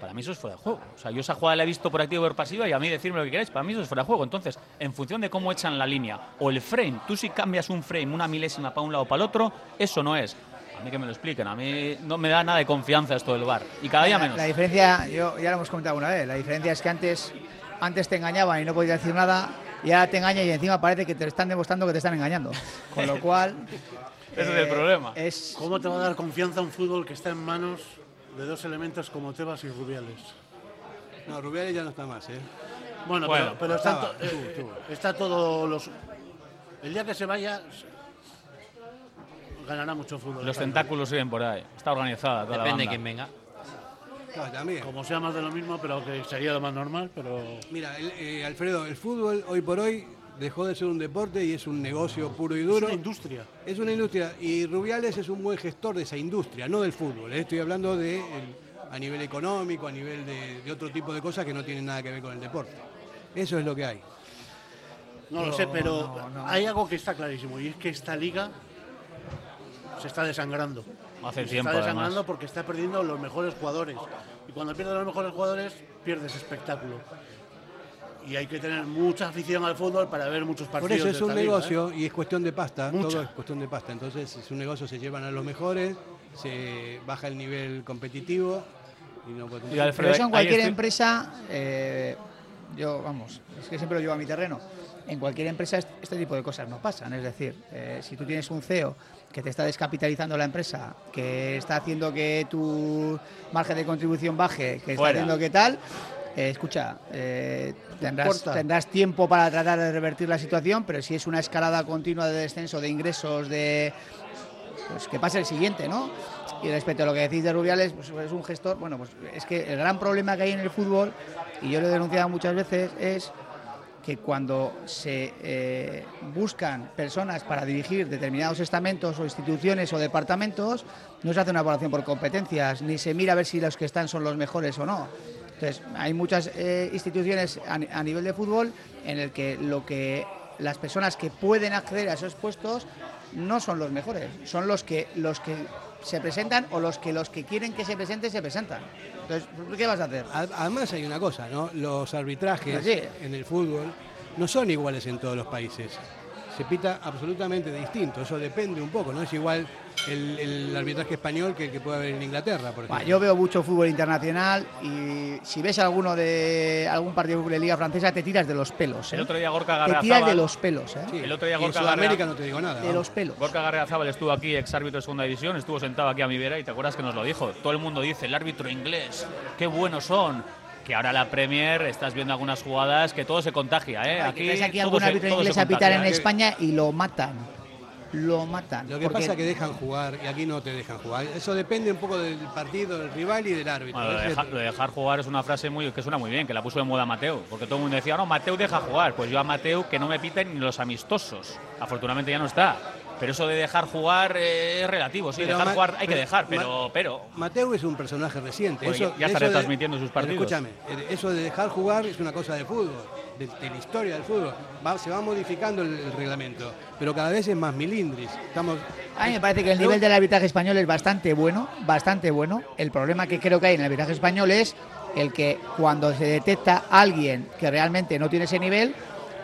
para mí eso es fuera de juego. O sea, yo esa jugada la he visto por activo y por pasiva y a mí decirme lo que queráis, para mí eso es fuera de juego. Entonces, en función de cómo echan la línea o el frame, tú si cambias un frame una milésima para un lado o para el otro, eso no es. A mí que me lo expliquen, a mí no me da nada de confianza esto del bar. Y cada día menos. La diferencia, yo ya lo hemos comentado una vez, la diferencia es que antes, antes te engañaban y no podías decir nada, y ahora te engañan y encima parece que te están demostrando que te están engañando. Con lo cual. [laughs] Ese es el problema. Es... ¿Cómo te va a dar confianza un fútbol que está en manos de dos elementos como Tebas y Rubiales? No, Rubiales ya no está más, ¿eh? Bueno, Bueno, pero, pero está, eh, está todo los. El día que se vaya, ganará mucho fútbol. Los tentáculos siguen por ahí. Está organizada toda Depende de la quién banda. venga. Claro, también. Como sea más de lo mismo, pero que sería lo más normal, pero. Mira, el- eh, Alfredo, el fútbol hoy por hoy dejó de ser un deporte y es un negocio puro y Es duro. una industria. Es una industria y Rubiales es un buen gestor de esa industria, no del fútbol. ¿eh? Estoy hablando de el- a nivel económico, a nivel de, de otro tipo de cosas que no tienen nada que ver con el deporte. Eso es lo que hay. No lo sé, pero hay algo que está clarísimo y es que esta liga se está desangrando. Hace se tiempo, está desangrando además. porque está perdiendo los mejores jugadores. Y cuando pierdes los mejores jugadores, pierdes espectáculo. Y hay que tener mucha afición al fútbol para ver muchos Por partidos. eso es de un liga, negocio ¿eh? y es cuestión de pasta. Mucha. Todo es cuestión de pasta. Entonces es un negocio, se llevan a los mejores, se baja el nivel competitivo. Y no puede- Y Alfredo, Pero eso en cualquier estoy- empresa, eh, yo, vamos, es que siempre lo llevo a mi terreno. En cualquier empresa est- este tipo de cosas no pasan. Es decir, eh, si tú tienes un CEO que te está descapitalizando la empresa, que está haciendo que tu margen de contribución baje, que está Fuera. haciendo que tal, eh, escucha, eh, tendrás, tendrás tiempo para tratar de revertir la situación, pero si es una escalada continua de descenso de ingresos, de pues que pase el siguiente, ¿no? Y respecto a lo que decís de Rubiales, pues es un gestor, bueno, pues es que el gran problema que hay en el fútbol, y yo lo he denunciado muchas veces, es que cuando se eh, buscan personas para dirigir determinados estamentos o instituciones o departamentos, no se hace una evaluación por competencias, ni se mira a ver si los que están son los mejores o no. Entonces, hay muchas eh, instituciones a, a nivel de fútbol en el que lo que las personas que pueden acceder a esos puestos no son los mejores, son los que los que se presentan o los que los que quieren que se presenten se presentan. Entonces, ¿qué vas a hacer? Ad- Además hay una cosa, ¿no? Los arbitrajes Sí. en el fútbol no son iguales en todos los países. Se pita absolutamente distinto. Eso depende un poco, ¿no? Es igual el, el arbitraje español que el que puede haber en Inglaterra, por Bah, ejemplo. yo veo mucho fútbol internacional y si ves alguno de algún partido de fútbol de liga francesa te tiras de los pelos. ¿eh? El otro día Gorka te tiras de Garrazábal, los pelos, ¿eh? Sí. el otro día Y en Gorka Sudamérica no te digo nada. de vamos. los pelos. Gorka Garriazábal estuvo aquí, ex árbitro de segunda división, estuvo sentado aquí a mi vera y te acuerdas que nos lo dijo. Todo el mundo dice, el árbitro inglés, qué buenos son. Que ahora la Premier estás viendo algunas jugadas que todo se contagia, ¿eh? Aquí, aquí algún árbitro inglés a pitar en. España y lo matan. Lo matan. Lo que porque- pasa es que dejan jugar y aquí no te dejan jugar. Eso depende un poco del partido, del rival y del árbitro. Bueno, lo, de dejar, lo de dejar jugar es una frase muy que suena muy bien, que la puso de moda Mateo, porque todo el mundo decía, no, Mateo deja jugar. Pues yo a Mateo que no me piten ni los amistosos. Afortunadamente ya no está. Pero eso de dejar jugar eh, es relativo, sí, Pero dejar Ma- jugar hay que pero dejar, Ma- pero, pero Mateo es un personaje reciente. Eso, ya está eso de- retransmitiendo sus pero partidos. escúchame, eh, eso de dejar jugar es una cosa de fútbol, de, de la historia del fútbol. Va- se va modificando el, el reglamento, pero cada vez es más milindris. Estamos, A mí me parece que el nivel del arbitraje español es bastante bueno, bastante bueno. El problema que creo que hay en el arbitraje español es el que cuando se detecta alguien que realmente no tiene ese nivel,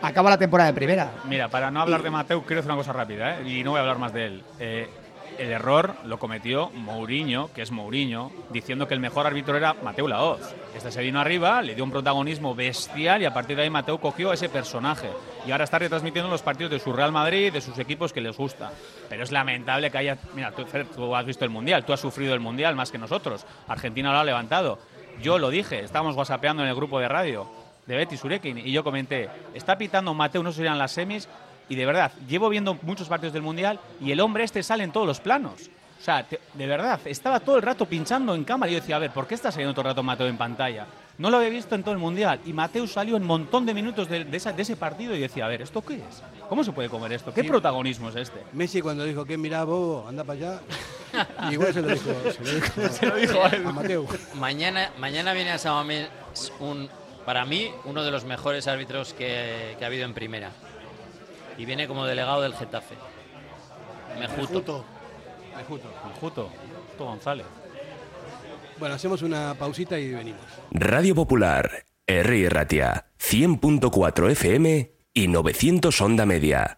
acaba la temporada de primera. Mira, para no hablar de Mateo, quiero hacer una cosa rápida, ¿eh? y no voy a hablar más de él. Eh, el error lo cometió Mourinho, que es Mourinho, diciendo que el mejor árbitro era Mateo Laoz. Este se vino arriba, le dio un protagonismo bestial y a partir de ahí Mateo cogió a ese personaje. Y ahora está retransmitiendo los partidos de su Real Madrid, de sus equipos que les gusta. Pero es lamentable que haya... Mira, tú, Fer, tú has visto el Mundial, tú has sufrido el Mundial más que nosotros. Argentina lo ha levantado. Yo lo dije, estábamos whatsappeando en el grupo de radio de Betty Surekin y yo comenté, está pitando Mateo, no serían las semis y de verdad, llevo viendo muchos partidos del Mundial y el hombre este sale en todos los planos. O sea, te- de verdad, estaba todo el rato pinchando en cámara y yo decía, a ver, ¿por qué está saliendo todo el rato Mateo en pantalla? No lo había visto en todo el Mundial y Mateo salió en un montón de minutos de, de esa- de ese partido y decía, a ver, ¿esto qué es? ¿Cómo se puede comer esto? ¿Qué Sí. protagonismo es este? Messi cuando dijo que mira bobo, anda para allá, [laughs] igual se lo dijo, se lo dijo, Se lo dijo a él. Mateo. Mañana, mañana viene a Samamés un, para mí, uno de los mejores árbitros que, que ha habido en primera. Y viene como delegado del Getafe. Mejuto. Justo. Ay, justo. Juto, Juto González. Bueno, hacemos una pausita y venimos. Radio Popular, R. Ratia, 100.4 FM y 900 Onda Media.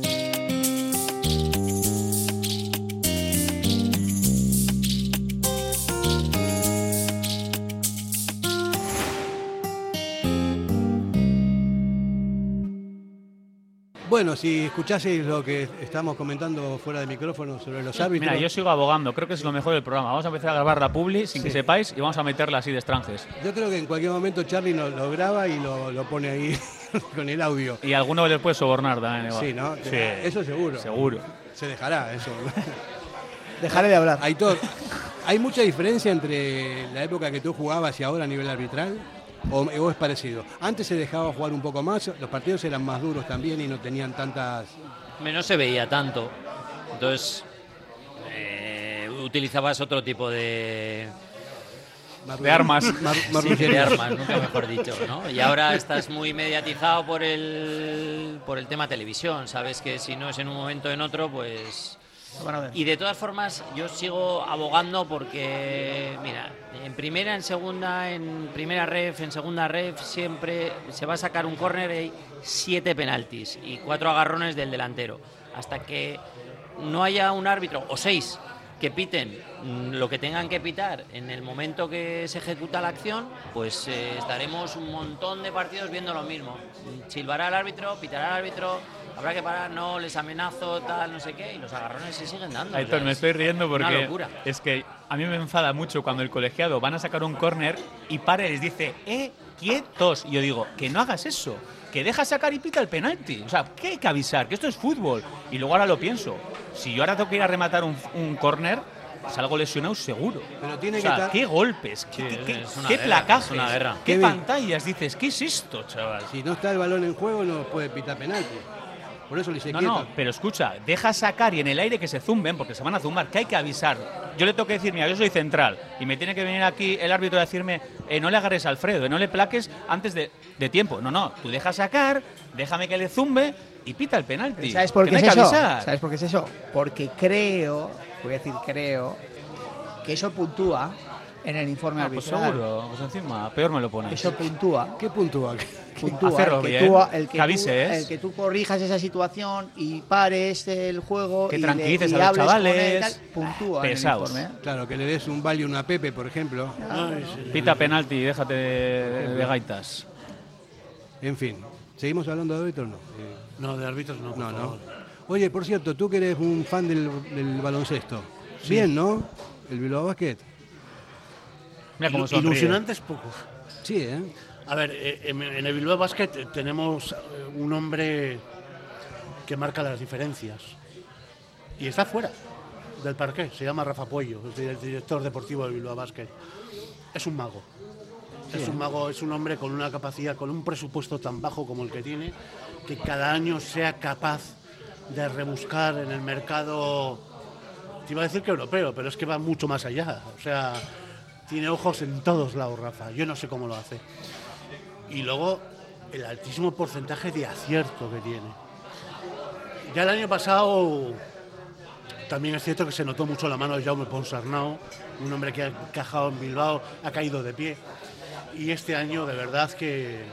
Bueno, si escuchaseis lo que estamos comentando fuera de micrófono sobre los árbitros. Mira, yo sigo abogando, creo que es lo mejor del programa. Vamos a empezar a grabar la publi sin que sepáis y vamos a meterla así de estranges. Yo creo que en cualquier momento Charlie lo, lo graba y lo, lo pone ahí [laughs] con el audio. Y alguno les puede sobornar también. igual. Sí, ¿no? Sí. Eso seguro. Seguro. Se dejará eso. [laughs] Dejaré de hablar. Aitor, ¿hay mucha diferencia entre la época que tú jugabas y ahora a nivel arbitral? ¿O, o es parecido? Antes se dejaba jugar un poco más, los partidos eran más duros también y no tenían tantas... No se veía tanto. Entonces, eh, utilizabas otro tipo de. De armas. Mar- Sí, de armas, nunca mejor dicho, ¿no? Y ahora estás muy mediatizado por el, por el tema televisión. Sabes que si no es en un momento o en otro, pues. Y de todas formas, yo sigo abogando porque, mira, en primera, en segunda, en primera ref, en segunda ref, siempre se va a sacar un córner y siete penaltis y cuatro agarrones del delantero. Hasta que no haya un árbitro, o seis, que piten lo que tengan que pitar en el momento que se ejecuta la acción, pues eh, estaremos un montón de partidos viendo lo mismo. Silbará el árbitro, pitará el árbitro, habrá que parar, no, les amenazo, tal, no sé qué, y los agarrones se siguen dando. o Aitor, sea, me es estoy riendo porque es que a mí me enfada mucho cuando el colegiado van a sacar un córner y para y les dice, eh, quietos. Y yo digo, que no hagas eso, que deja sacar y pita el penalti. O sea, ¿qué hay que avisar? Que esto es fútbol. Y luego ahora lo pienso, si yo ahora tengo que ir a rematar un, un córner, salgo lesionado seguro. Pero tiene o sea, que estar- qué golpes, qué, Sí, qué- es una qué guerra, placajes, es una guerra. qué Kevin. pantallas. Dices, ¿qué es esto, chaval? Si no está el balón en juego no puede pitar penalti. Por eso le dice No, quieto. no, pero escucha, deja sacar y en el aire que se zumben, porque se van a zumbar, que hay que avisar. Yo le tengo que decir, mira, yo soy central, y me tiene que venir aquí el árbitro a decirme, eh, no le agarres a Alfredo, eh, no le plaques antes de, de tiempo. No, no, tú deja sacar, déjame que le zumbe y pita el penalti. ¿Sabes por qué no es eso? ¿Sabes por qué es eso? Porque creo, voy a decir creo, que eso puntúa en el informe Ah, pues arbitral. seguro, pues encima, peor me lo pones. Eso puntúa. ¿Qué puntúa? Puntúa, Hacerlo el que, bien, tú, el, que que avises. tú, el que tú corrijas esa situación y pares el juego Que y, le- tranquilices y a los hables con él, chavales. tal, puntúa en el Pesaos. informe. ¿eh? Claro, que le des un value a Pepe, por ejemplo. Pita penalti y déjate de, de gaitas. En fin, ¿seguimos hablando de árbitros o no? Eh, No, de árbitros no. no, no. Oye, por cierto, tú que eres un fan del, del baloncesto. Bien, ¿no? El Bilbao Basket. Mira cómo sonríe. Ilusionantes pocos. Sí, ¿eh? A ver, eh, en el Bilbao Basket eh, tenemos eh, un hombre que marca las diferencias. Y está fuera del parque. Se llama Rafa Puello, es el director deportivo del Bilbao Basket. Es un mago. Es un mago, es un hombre con una capacidad, con un presupuesto tan bajo como el que tiene, que cada año sea capaz de rebuscar en el mercado, te iba a decir que europeo, pero es que va mucho más allá. O sea, tiene ojos en todos lados, Rafa. Yo no sé cómo lo hace. Y luego el altísimo porcentaje de acierto que tiene. Ya el año pasado también es cierto que se notó mucho la mano de Jaume Ponsarnau, un hombre que ha encajado en Bilbao, ha caído de pie. Y este año de verdad que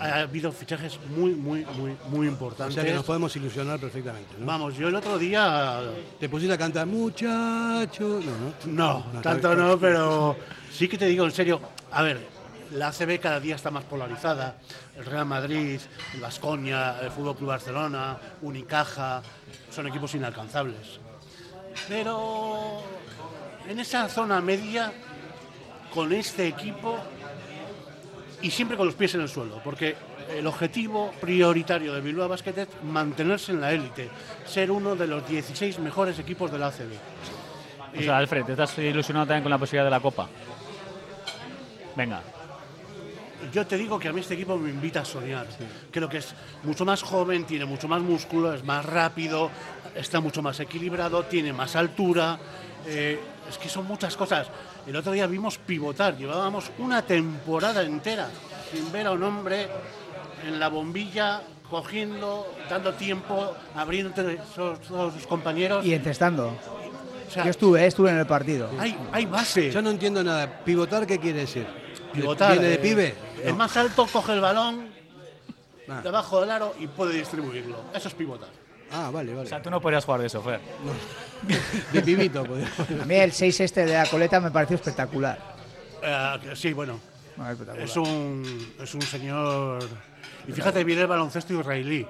ha habido fichajes muy, muy, muy, muy importantes. O sea que nos podemos ilusionar perfectamente. ¿no? Vamos, yo el otro día. Te pusiste a cantar, muchacho. No, no. No, tanto no, pero sí que te digo en serio. A ver, la ACB cada día está más polarizada. El Real Madrid, el Vasconia, el Fútbol Club Barcelona, Unicaja, son equipos inalcanzables. Pero en esa zona media, con este equipo, y siempre con los pies en el suelo, porque el objetivo prioritario de Bilbao Basket es mantenerse en la élite, ser uno de los 16 mejores equipos de la ACB. O sea, Alfred, ¿te estás ilusionado también con la posibilidad de la Copa? Venga. Yo te digo que a mí este equipo me invita a soñar. Creo que es mucho más joven, tiene mucho más músculo, es más rápido, está mucho más equilibrado, tiene más altura. Eh, es que son muchas cosas. El otro día vimos pivotar, llevábamos una temporada entera sin ver a un hombre en la bombilla cogiendo, dando tiempo, abriendo entre todos sus compañeros. Y encestando. Yo estuve, estuve en el partido. Hay, hay base. Yo no entiendo nada. ¿Pivotar qué quiere decir? Pivotar. ¿Viene de eh, pibe? El más alto coge el balón Ah. debajo del aro y puede distribuirlo. Eso es pivotar. Ah, vale, vale. O sea, tú no podrías jugar de eso, Fer. [laughs] De pibito, pues. [laughs] A mí el 6 este de la coleta me pareció espectacular. Eh, que sí, bueno. No, es espectacular. Es un, es un señor. Y fíjate, viene el baloncesto israelí.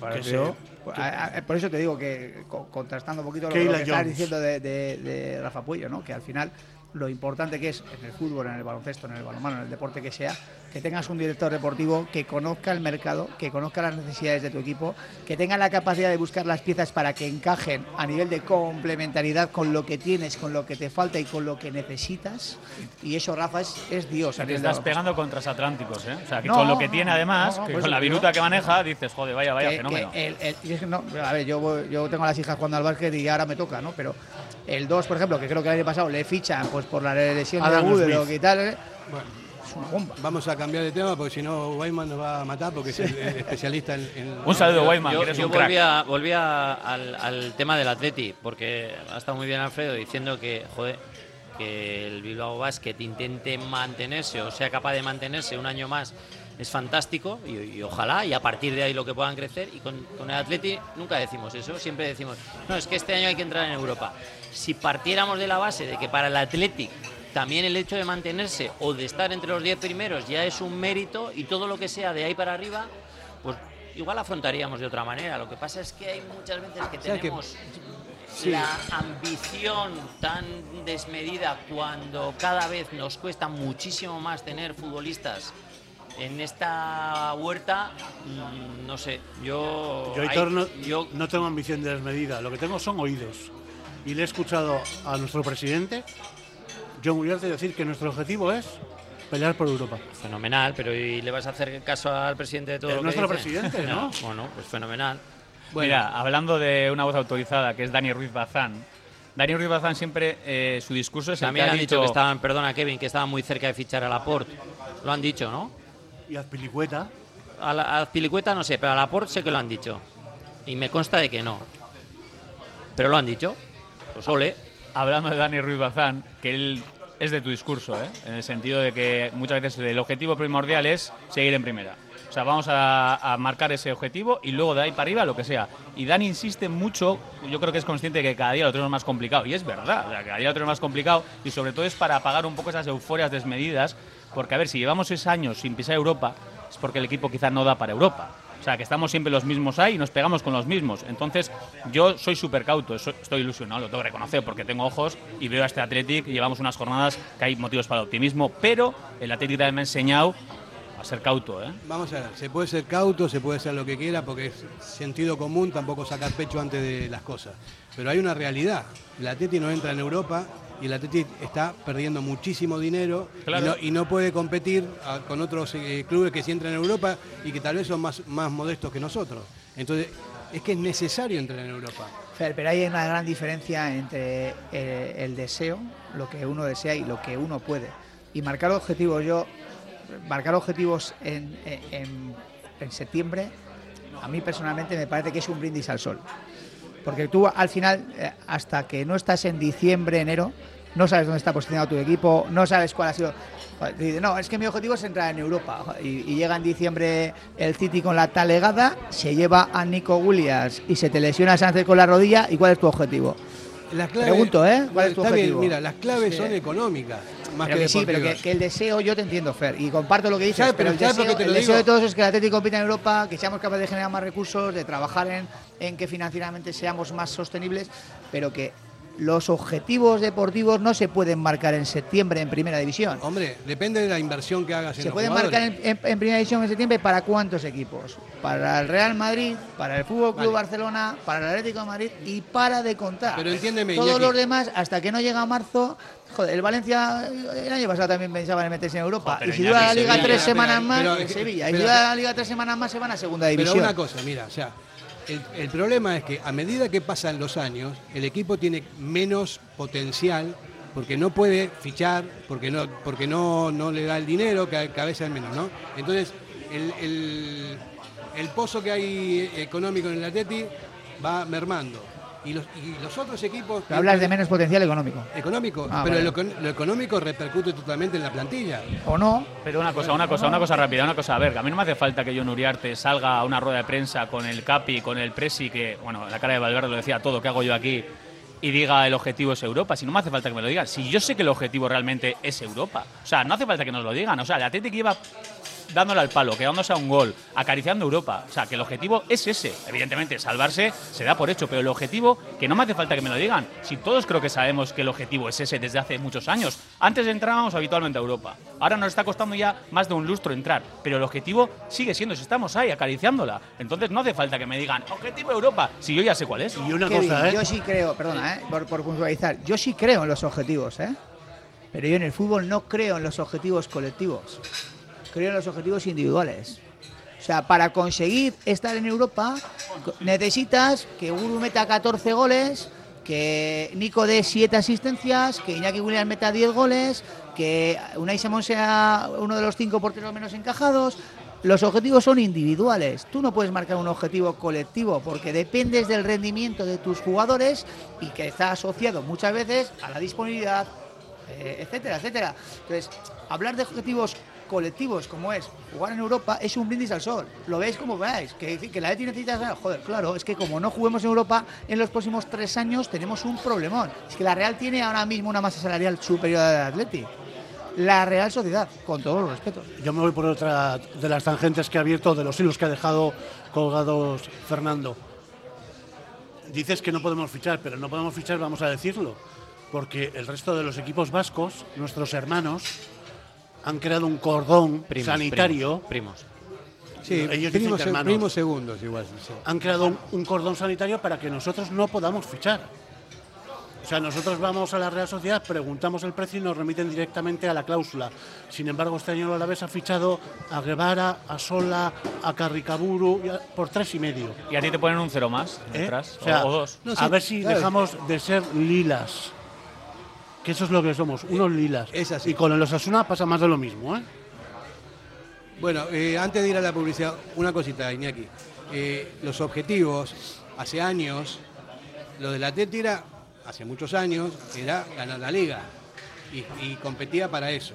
Pareció- Pues, a- a- Por eso te digo que, co- contrastando un poquito lo, que estás diciendo de, de- de Rafa Puello, ¿no? que al final lo importante que es en el fútbol, en el baloncesto, en el balonmano, en el deporte que sea, que tengas un director deportivo que conozca el mercado, que conozca las necesidades de tu equipo, que tenga la capacidad de buscar las piezas para que encajen a nivel de complementariedad con lo que tienes, con lo que te falta y con lo que necesitas. Y eso, Rafa, es, es Dios. Te estás pegando con transatlánticos, ¿eh? O sea, que No, con lo que tiene además, no, no, que por con la viruta que maneja, dices, joder, vaya, vaya, que- fenómeno. que el- el- y es que no, a ver, yo, voy- yo tengo a las hijas jugando al básquet y ahora me toca, ¿no? Pero el 2, por ejemplo, que creo que el año pasado le fichan pues por la lesión Adam de Woodrow Smith. y tal, ¿eh? Bueno, es una bomba. vamos a cambiar de tema porque si no, Weiman nos va a matar porque es el, el especialista en. en- Un saludo, Guayman, Yo, yo un crack. volvía, volvía al, al tema del Atleti, porque ha estado muy bien Alfredo diciendo que, joder, que el Bilbao Basket intente mantenerse o sea capaz de mantenerse un año más es fantástico y, y ojalá y a partir de ahí lo que puedan crecer y con, con el Atleti nunca decimos eso, siempre decimos, no, es que este año hay que entrar en Europa. Si partiéramos de la base de que para el Athletic también el hecho de mantenerse o de estar entre los 10 primeros ya es un mérito y todo lo que sea de ahí para arriba, pues igual afrontaríamos de otra manera. Lo que pasa es que hay muchas veces que O sea que- tenemos Sí. la ambición tan desmedida cuando cada vez nos cuesta muchísimo más tener futbolistas en esta huerta, mm, no sé, yo... Yo, hay- Aitor, no, yo- no tengo ambición de desmedida. Lo que tengo son oídos. Y le he escuchado a nuestro presidente, John Uriarte, decir que nuestro objetivo es pelear por Europa. Fenomenal, pero ¿y le vas a hacer caso al presidente de todo Es lo que nuestro dice? presidente, [laughs] ¿no? Bueno, pues fenomenal. Mira, hablando de una voz autorizada, que es Dani Ruiz Bazán. Dani Ruiz Bazán siempre, eh, su discurso es el También que ha han dicho dicho que estaban, perdona Kevin, que estaban muy cerca de fichar a Laporte. Lo han dicho, ¿no? Y Azpilicueta. A, la, a Pilicueta no sé, pero a Laporte sé que lo han dicho. Y me consta de que no. Pero lo han dicho. Pues ole. hablando de Dani Ruiz Bazán, que él es de tu discurso, ¿eh? en el sentido de que muchas veces el objetivo primordial es seguir en primera. O sea, vamos a, a marcar ese objetivo y luego de ahí para arriba lo que sea. Y Dani insiste mucho, yo creo que es consciente de que cada día lo tenemos más complicado. Y es verdad, o sea, cada día lo tenemos más complicado y sobre todo es para apagar un poco esas euforias desmedidas. Porque, a ver, si llevamos seis años sin pisar Europa, es porque el equipo quizás no da para Europa. O sea, que estamos siempre los mismos ahí y nos pegamos con los mismos. Entonces, yo soy súper cauto, estoy ilusionado, lo tengo que reconocer porque tengo ojos y veo a este Athletic llevamos unas jornadas que hay motivos para el optimismo, pero el Athletic también me ha enseñado a ser cauto, ¿eh? Vamos a ver, se puede ser cauto, se puede ser lo que quiera, porque es sentido común, tampoco sacar pecho antes de las cosas. Pero hay una realidad. El Atleti no entra en Europa y el Atleti está perdiendo muchísimo dinero y, no, puede competir ah, con otros eh, clubes que sí entran en Europa y que tal vez son más, más modestos que nosotros. Entonces, es que es necesario entrar en Europa. pero hay una gran diferencia entre eh, el, deseo, lo que uno desea y lo que uno puede. Y marcar objetivos, yo, marcar objetivos en, en septiembre, a mí personalmente me parece que es un brindis al sol. Porque tú al final, eh, hasta que no estás en diciembre, enero, no sabes dónde está posicionado tu equipo, no sabes cuál ha sido. No, es que mi objetivo es entrar en Europa. Y, llega en diciembre el City con la talegada, se lleva a Nico Williams y se te lesiona Sánchez con la rodilla. ¿Y cuál es tu objetivo? Pregunto, ¿eh? ¿Cuál es tu objetivo? mira, las claves son económicas. Más que, sí, pero que, el deseo, yo te entiendo, Fer, y comparto lo que dices, pero el, deseo, el deseo, de todos es que el Atlético compita en Europa, que seamos capaces de generar más recursos, de trabajar en, en que financieramente seamos más sostenibles, pero que los objetivos deportivos no se pueden marcar en septiembre en primera división. Hombre, depende de la inversión que hagas en Se pueden marcar en, primera división en septiembre para cuántos equipos? Para el Real Madrid, para el Fútbol Club Barcelona, para el Atlético de Madrid y para de contar. Pero entiéndeme, Todos los demás, hasta que no llega marzo, joder, el Valencia el año pasado también pensaba en meterse en Europa. y si dura la Liga tres semanas más, en Sevilla. y si dura la Liga tres semanas más, se van a segunda división. Pero una cosa, mira, o sea el, problema es que a medida que pasan los años, el equipo tiene menos potencial porque no puede fichar, porque no, porque no, no le da el dinero, que a veces es menos, ¿no? Entonces, el, el pozo que hay económico en el Atleti va mermando y los, y los otros equipos... Hablas de menos potencial económico. Económico, ah, pero lo, económico repercute totalmente en la plantilla. ¿O no? Pero una cosa, una cosa, una cosa rápida, una cosa. A ver, a mí no me hace falta que yo Uriarte salga a una rueda de prensa con el Capi, con el Presi, que, bueno, la cara de Valverde lo decía todo, ¿qué hago yo aquí? y diga el objetivo es Europa. Si no me hace falta que me lo digan. Si yo sé que el objetivo realmente es Europa. O sea, no hace falta que nos lo digan. O sea, el Atlético lleva dándole al palo, quedándose a un gol, acariciando Europa. O sea, que el objetivo es ese. Evidentemente, salvarse se da por hecho, pero el objetivo, que no me hace falta que me lo digan. Si todos creo que sabemos que el objetivo es ese desde hace muchos años. Antes entrábamos habitualmente a Europa. Ahora nos está costando ya más de un lustro entrar, pero el objetivo sigue siendo, si estamos ahí acariciándola. Entonces no hace falta que me digan, objetivo Europa, si yo ya sé cuál es. Y una cosa, ¿eh? Yo sí creo, perdona, ¿eh? por, por puntualizar, yo sí creo en los objetivos, ¿eh? Pero yo en el fútbol no creo en los objetivos colectivos creo en los objetivos individuales. O sea, para conseguir estar en Europa necesitas que Uru meta 14 goles, que Nico dé 7 asistencias, que Iñaki Williams meta 10 goles, que Unai Simón sea uno de los 5 porteros menos encajados. Los objetivos son individuales. Tú no puedes marcar un objetivo colectivo porque dependes del rendimiento de tus jugadores y que está asociado muchas veces a la disponibilidad, eh, etcétera, etcétera. Entonces, hablar de objetivos colectivos como es jugar en Europa es un brindis al sol. Lo veis como veáis, que, que la ETI necesita... Joder, claro, es que como no juguemos en Europa en los próximos tres años tenemos un problemón. Es que la Real tiene ahora mismo una masa salarial superior a la Atleti. La Real Sociedad, con todos los respetos. Yo me voy por otra de las tangentes que ha abierto, de los hilos que ha dejado colgados Fernando. Dices que no podemos fichar, pero no podemos fichar, vamos a decirlo, porque el resto de los equipos vascos, nuestros hermanos, han creado un cordón sanitario. Primos. Sí, ellos primos, primos segundos igual. Han creado un, cordón sanitario para que nosotros no podamos fichar. O sea, nosotros vamos a la Real Sociedad, preguntamos el precio y nos remiten directamente a la cláusula. Sin embargo, este año la vez ha fichado a Guevara, a Sola, a Carricaburu por tres y medio. ¿Y a ti te ponen un cero más ¿Eh? detrás? O, dos. a ver si dejamos de ser lilas que eso es lo que somos, unos lilas. Es así. Y con los Asuna pasa más de lo mismo, ¿eh? Bueno, eh, antes de ir a la publicidad, una cosita, Iñaki. Eh, los objetivos, hace años, lo de la era, hace muchos años, era ganar la liga y, competía para eso.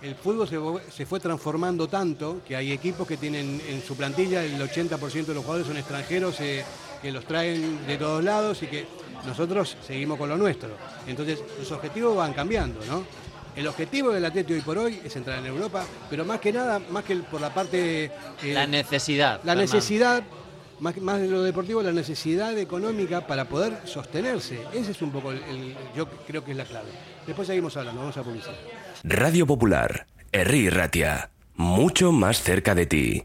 El fútbol se, fue transformando tanto que hay equipos que tienen en su plantilla el 80% de los jugadores son extranjeros que los traen de todos lados y que nosotros seguimos con lo nuestro. Entonces, los objetivos van cambiando, ¿no? El objetivo del Atlético hoy por hoy es entrar en Europa, pero más que nada, más que por la parte... Eh, la necesidad. La necesidad, más, más, de lo deportivo, la necesidad económica para poder sostenerse. Ese es un poco, el, yo creo que es la clave. Después seguimos hablando, vamos a publicar. Radio Popular, Erri Ratia, mucho más cerca de ti.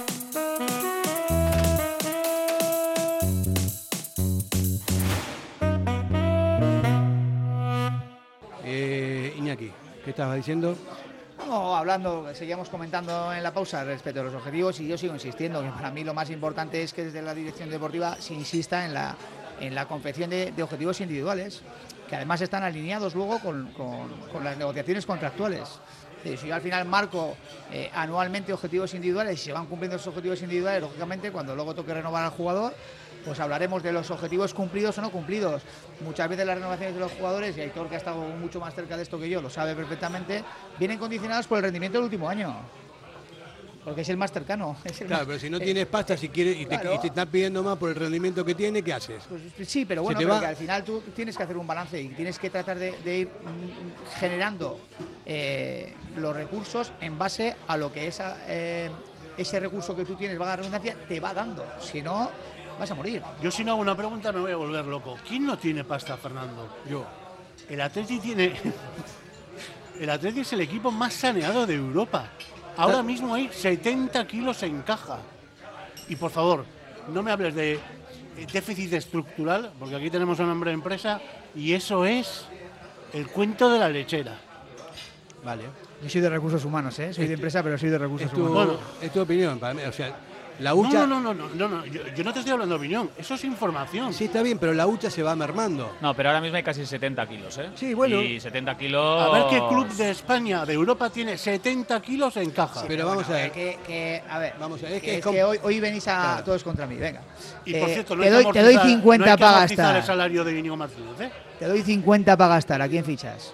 Iñaki, ¿qué estabas diciendo? Hablando, seguíamos comentando en la pausa respecto a los objetivos y yo sigo insistiendo que para mí lo más importante es que desde la dirección deportiva se insista en la, en la confección de, objetivos individuales, que además están alineados luego con, con- las negociaciones contractuales. Si yo al final marco eh, anualmente objetivos individuales y se van cumpliendo esos objetivos individuales, lógicamente cuando luego toque renovar al jugador, pues hablaremos de los objetivos cumplidos o no cumplidos. Muchas veces las renovaciones de los jugadores, y Aitor que ha estado mucho más cerca de esto que yo, lo sabe perfectamente, vienen condicionadas por el rendimiento del último año. Porque es el más cercano. [laughs] el Claro, más- pero si no eh, tienes pasta si quieres, y, te, y te están pidiendo más por el rendimiento que tiene, ¿qué haces? Pues sí, pero bueno, pero va- que al final tú tienes que hacer un balance y tienes que tratar de, de ir mm, generando eh, los recursos en base a lo que esa, eh, ese recurso que tú tienes, va a redundancia, te va dando. Si no, vas a morir. Yo si no hago una pregunta me voy a volver loco. ¿Quién no tiene pasta, Fernando? Yo. El Atleti tiene... El Atleti es el equipo más saneado de Europa. Ahora mismo hay 70 kilos en caja. Y por favor, no me hables de déficit estructural, porque aquí tenemos un nombre de empresa y eso es el cuento de la lechera. Vale. Yo soy de recursos humanos, ¿eh? Soy de empresa, pero soy de recursos Es tu, humanos. es tu opinión, para mí. O sea, la No, hucha. no, no, no, no, no, no, Yo, yo no te estoy hablando de opinión, eso es información. Sí, está bien, pero la hucha se va mermando. No, pero ahora mismo hay casi 70 kilos, ¿eh? Sí, bueno. Y 70 kilos. A ver qué club de España, de Europa, tiene 70 kilos en caja. Pero vamos a ver. Que, que- a ver, Vamos a ver, es que, es que hoy, hoy venís a Claro. todos contra mí, venga. Y por Eh, cierto, no te, doy, te doy amortizar- 50 no para amortizar el gastar. salario de Íñigo Martínez, ¿eh? Te doy 50 para gastar. ¿A quién fichas?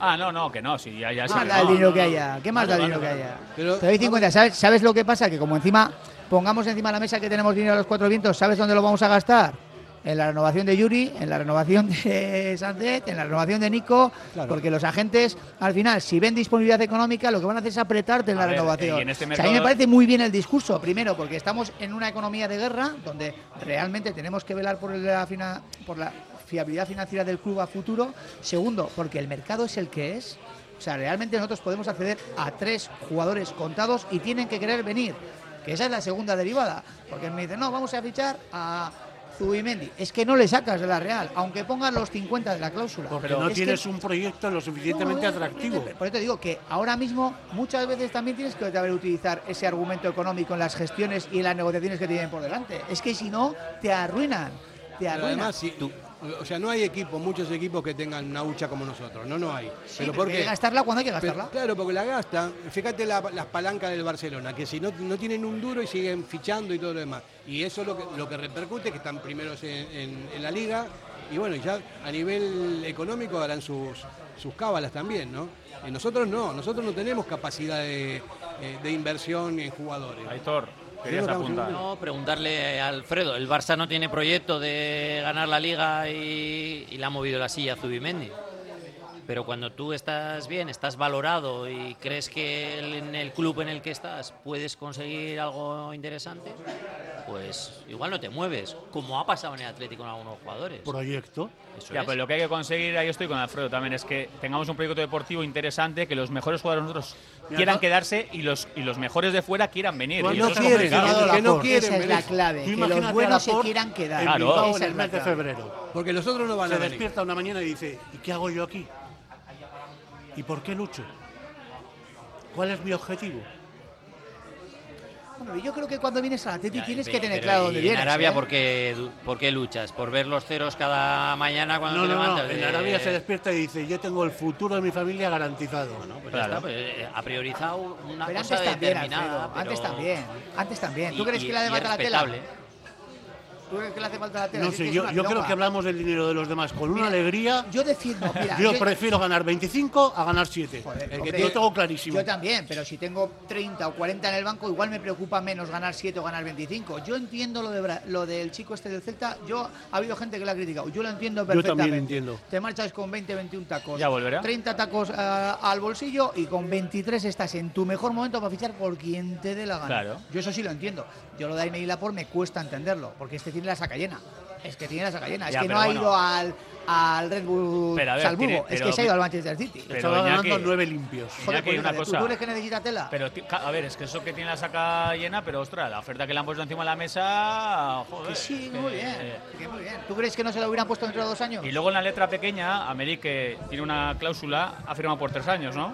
Ah, no, no, que no, si ya, ya ¿Qué sí más da el no. dinero no, que no. haya? ¿Qué más Vale, da el vale, dinero que vale. haya? Pero Te doy 50. ¿Sabes, ¿Sabes lo que pasa? Que como encima pongamos encima de la mesa que tenemos dinero a los cuatro vientos, ¿sabes dónde lo vamos a gastar? En la renovación de Yuri, en la renovación de [laughs] Sanzet, en la renovación de Nico, Claro. porque los agentes, al final, si ven disponibilidad económica, lo que van a hacer es apretarte en A la ver, renovación. en este O sea, a mí me parece muy bien el discurso, primero, porque estamos en una economía de guerra, donde realmente tenemos que velar por la, fina- por la fiabilidad financiera del club a futuro. Segundo, porque el mercado es el que es. O sea, realmente nosotros podemos acceder a tres jugadores contados y tienen que querer venir. Que esa es la segunda derivada. Porque me dicen, no, vamos a fichar a Zubimendi. Es que no le sacas de la Real, aunque pongas los 50 de la cláusula. Porque Pero no que- tienes un proyecto lo suficientemente no, no, atractivo. Por eso te digo que ahora mismo muchas veces también tienes que saber utilizar ese argumento económico en las gestiones y en las negociaciones que tienen por delante. Es que si no, te arruinan. Te Pero arruinan. además, si, o sea, no hay equipos, muchos equipos que tengan una hucha como nosotros. No, no hay. Sí, pero pero porque hay que gastarla cuando hay que Pero, gastarla. claro, porque la gastan. Fíjate la- las palancas del Barcelona, que si no, no tienen un duro y siguen fichando y todo lo demás. Y eso es lo que, lo que repercute, que están primeros en, en- en la liga. Y bueno, ya a nivel económico harán sus, sus cábalas también, ¿no? Y nosotros no, nosotros no tenemos capacidad de, eh, de inversión en jugadores. Aitor, No, preguntarle a Alfredo. El Barça no tiene proyecto de ganar la Liga y, y le ha movido la silla a Zubimendi. Pero cuando tú estás bien, estás valorado y crees que en el club en el que estás puedes conseguir algo interesante, pues igual no te mueves, como ha pasado en el Atlético con algunos jugadores. Proyecto. ya, pues lo que hay que conseguir, ahí estoy con Alfredo también, es que tengamos un proyecto deportivo interesante, que los mejores jugadores nosotros quieran quedarse y los, y los mejores de fuera quieran venir. Pues y no eso es quieren, complicado. que no quieren. Esa es la clave, que los buenos se quieran quedar. En Claro. Bilbao en es el mes de febrero. Porque los otros no van a Se venir. despierta una mañana y dice, ¿y qué hago yo aquí? ¿Y por qué lucho? ¿Cuál es mi objetivo? Bueno, yo creo que cuando vienes al Atleti Ya, tienes pe- que tener pero claro ¿y dónde en vienes. Arabia ¿eh? ¿por, qué, por qué luchas? ¿Por ver los ceros cada mañana cuando No, te no, no. levantas? En De- Arabia se despierta y dice, yo tengo el futuro de mi familia garantizado. Pues ya está, pues, eh, ha priorizado una Pero cosa antes también, determinada. Antes pero- también, antes también. ¿Tú y- crees y- que la tela? respetable. ¿Tú crees que le hace falta la tela? No sé, yo, yo creo que hablamos del dinero de los demás con una alegría. Yo defiendo, mira, yo yo- prefiero ganar 25 a ganar 7. Joder, el hombre, que lo tengo clarísimo. Yo también, pero si tengo 30 o 40 en el banco, igual me preocupa menos ganar 7 o ganar 25. Yo entiendo lo, de lo del chico este del Celta. Yo Ha habido gente que lo ha criticado. Yo lo entiendo Yo perfectamente. también entiendo. Te marchas con 20, 21 tacos. Ya volverá. 30 tacos ah, al bolsillo y con 23 estás en tu mejor momento para fichar por quien te dé la gana. Claro. Yo eso sí lo entiendo. Yo lo de Aime y Lapor me cuesta entenderlo, porque este tiene la saca llena. Es que tiene la saca llena. Ya, es que no ha bueno. ido al, al Red Bull Pero a ver, Salzburgo. tiene- es que se ha ido al Manchester City. Pero Estaba ganando 9 limpios. Joder, Iñaki, pues una fíjate, ¿tú- cosa. ¿tú crees que necesita tela? Pero, ti- ca- a ver, es que eso que tiene la saca llena, pero ostras, la oferta que le han puesto encima de la mesa, joder. Que sí, que- muy bien. que muy bien. ¿Tú crees que no se lo hubieran puesto dentro de dos años? Y luego en la letra pequeña, América que tiene una cláusula, ha firmado por tres años, ¿no?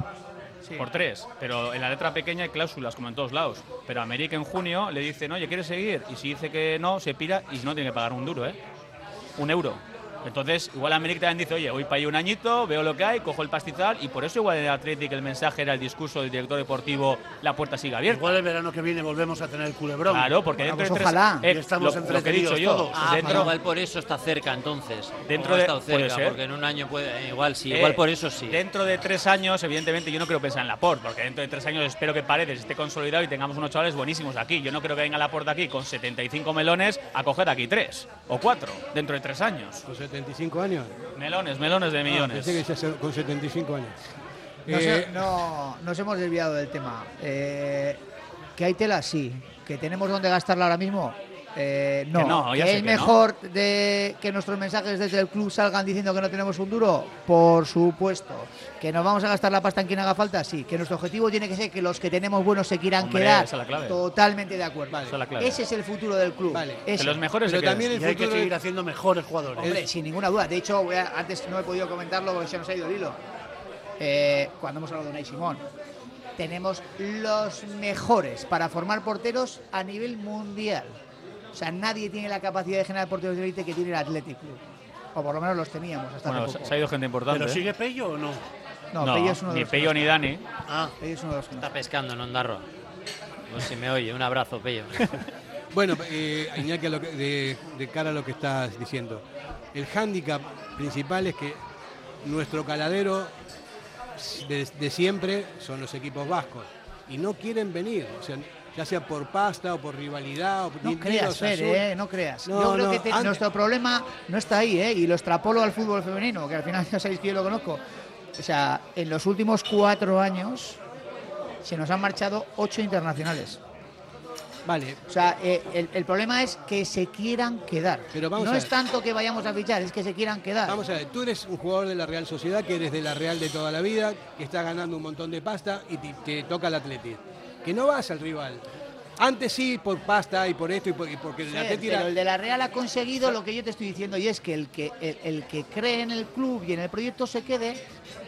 Por tres. Pero en la letra pequeña hay cláusulas, como en todos lados. Pero América en junio le dicen, oye, ¿quieres seguir? Y si dice que no, se pira y no tiene que pagar un duro, ¿eh? Un euro. Entonces, igual América también dice, oye, voy para allí un añito, veo lo que hay, cojo el pastizal, y por eso igual en el Athletic el mensaje era el discurso del director deportivo, la puerta sigue abierta. Igual el verano que viene volvemos a tener el culebrón. Claro, porque dentro pues de tres ojalá. eh, estamos lo, lo que he entretenidos dicho yo, todos. Ah, dentro, igual por eso está cerca entonces. Dentro de- cerca, ser. porque en un año puede. Igual sí, Eh, igual por eso sí. Dentro de tres años, evidentemente, yo no creo pensar en Laporte, porque dentro de tres años espero que Paredes esté consolidado y tengamos unos chavales buenísimos aquí. Yo no creo que venga Laporte aquí con 75 melones a coger aquí tres o cuatro dentro de tres años. Con 75 años. Melones, melones de Ah, millones. pensé que ya con 75 años. Nos, Eh, no, nos hemos desviado del tema. Eh, que hay tela, sí. Que tenemos donde gastarla ahora mismo. Eh, no, Que no, ya ¿Que sé es que no. mejor de que nuestros mensajes desde el club salgan diciendo que no tenemos un duro, por supuesto. Que nos vamos a gastar la pasta en quien haga falta, sí. Que nuestro objetivo tiene que ser que los que tenemos buenos se quieran Hombre, quedar. esa es la clave. Totalmente de acuerdo. Esa es la clave. Ese es el futuro del club. Vale. Que los mejores Pero se también el Y hay que seguir haciendo mejores jugadores. Hombre, sin ninguna duda. De hecho, voy a- antes no he podido comentarlo porque se nos ha ido el hilo. Eh, cuando hemos hablado de Unai Simón, tenemos los mejores para formar porteros a nivel mundial. O sea, nadie tiene la capacidad de generar porteros de élite que tiene el Athletic Club. O por lo menos los teníamos hasta Bueno, hace poco. se ha ido gente importante. ¿Pero ¿eh? sigue Pello o no? No, No, Pello es uno de ni los Pello ni. Dani. Ah, Pello es uno de los que Está pescando en Ondarro. Pues si me oye, un abrazo, Pello. [laughs] Bueno, eh, Iñaki, a lo que- de, de cara a lo que estás diciendo, el hándicap principal es que nuestro caladero de, de siempre son los equipos vascos y no quieren venir, o sea, ya sea por pasta o por rivalidad. O No creas, Fer, eh, no creas. No, yo creo no, que te- antes- nuestro problema no está ahí, ¿eh? y lo extrapolo al fútbol femenino, que al final [laughs] ya sabéis que yo lo conozco. O sea, en los últimos cuatro años se nos han marchado ocho internacionales. Vale, O sea, eh, el, el problema es que se quieran quedar. Pero vamos no es tanto que vayamos a fichar, es que se quieran quedar. Vamos a ver, tú eres un jugador de la Real Sociedad, que eres de la Real de toda la vida, que está ganando un montón de pasta y te, te toca el Atleti. Que no vas al rival. Antes sí, por pasta y por esto y, por- y porque el Fer, Atleti pero era... el de la Real ha conseguido lo que yo te estoy diciendo y es que el que el, el que cree en el club y en el proyecto se quede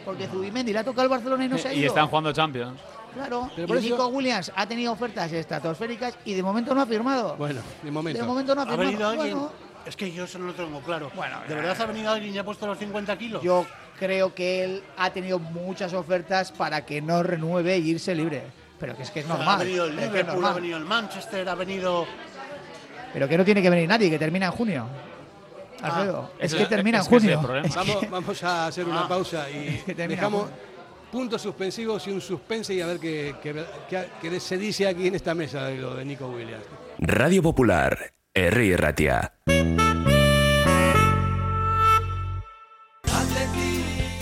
porque Zubimendi le ha tocado al Barcelona y no se ha ido. Y están jugando Champions. Claro, Pero y por eso- Nico Williams ha tenido ofertas estratosféricas y de momento no ha firmado. Bueno, de momento. de momento no ha ¿ha firmado. venido alguien? Bueno, Es que yo eso no lo tengo claro. Bueno, ¿De verdad ha venido alguien y ha puesto los 50 kilos? yo creo que él ha tenido muchas ofertas para que no renueve y irse libre. Pero que es que es normal. Ha venido el es es Liverpool, ha venido el Manchester, ha venido... Pero que no tiene que venir nadie, que termina en junio. Alfredo, es Eso que es- termina es en es junio. Es que- Vamos, vamos a hacer una Ah. pausa y [laughs] que dejamos, junio. puntos suspensivos y un suspense y a ver qué, qué se dice aquí en esta mesa de lo de Nico Williams. Radio Popular, R. Ratia.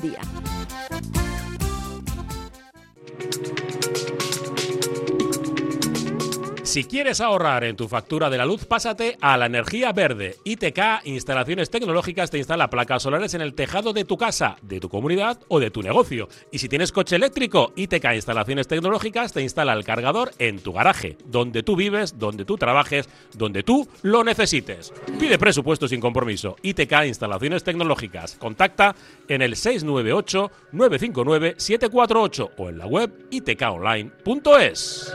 día. Si quieres ahorrar en tu factura de la luz, pásate a la energía verde. ITK Instalaciones Tecnológicas te instala placas solares en el tejado de tu casa, de tu comunidad o de tu negocio. Y si tienes coche eléctrico, ITK Instalaciones Tecnológicas te instala el cargador en tu garaje, donde tú vives, donde tú trabajes, donde tú lo necesites. Pide presupuesto sin compromiso. ITK Instalaciones Tecnológicas. Contacta en el 698 959 748 o en la web itkonline.es.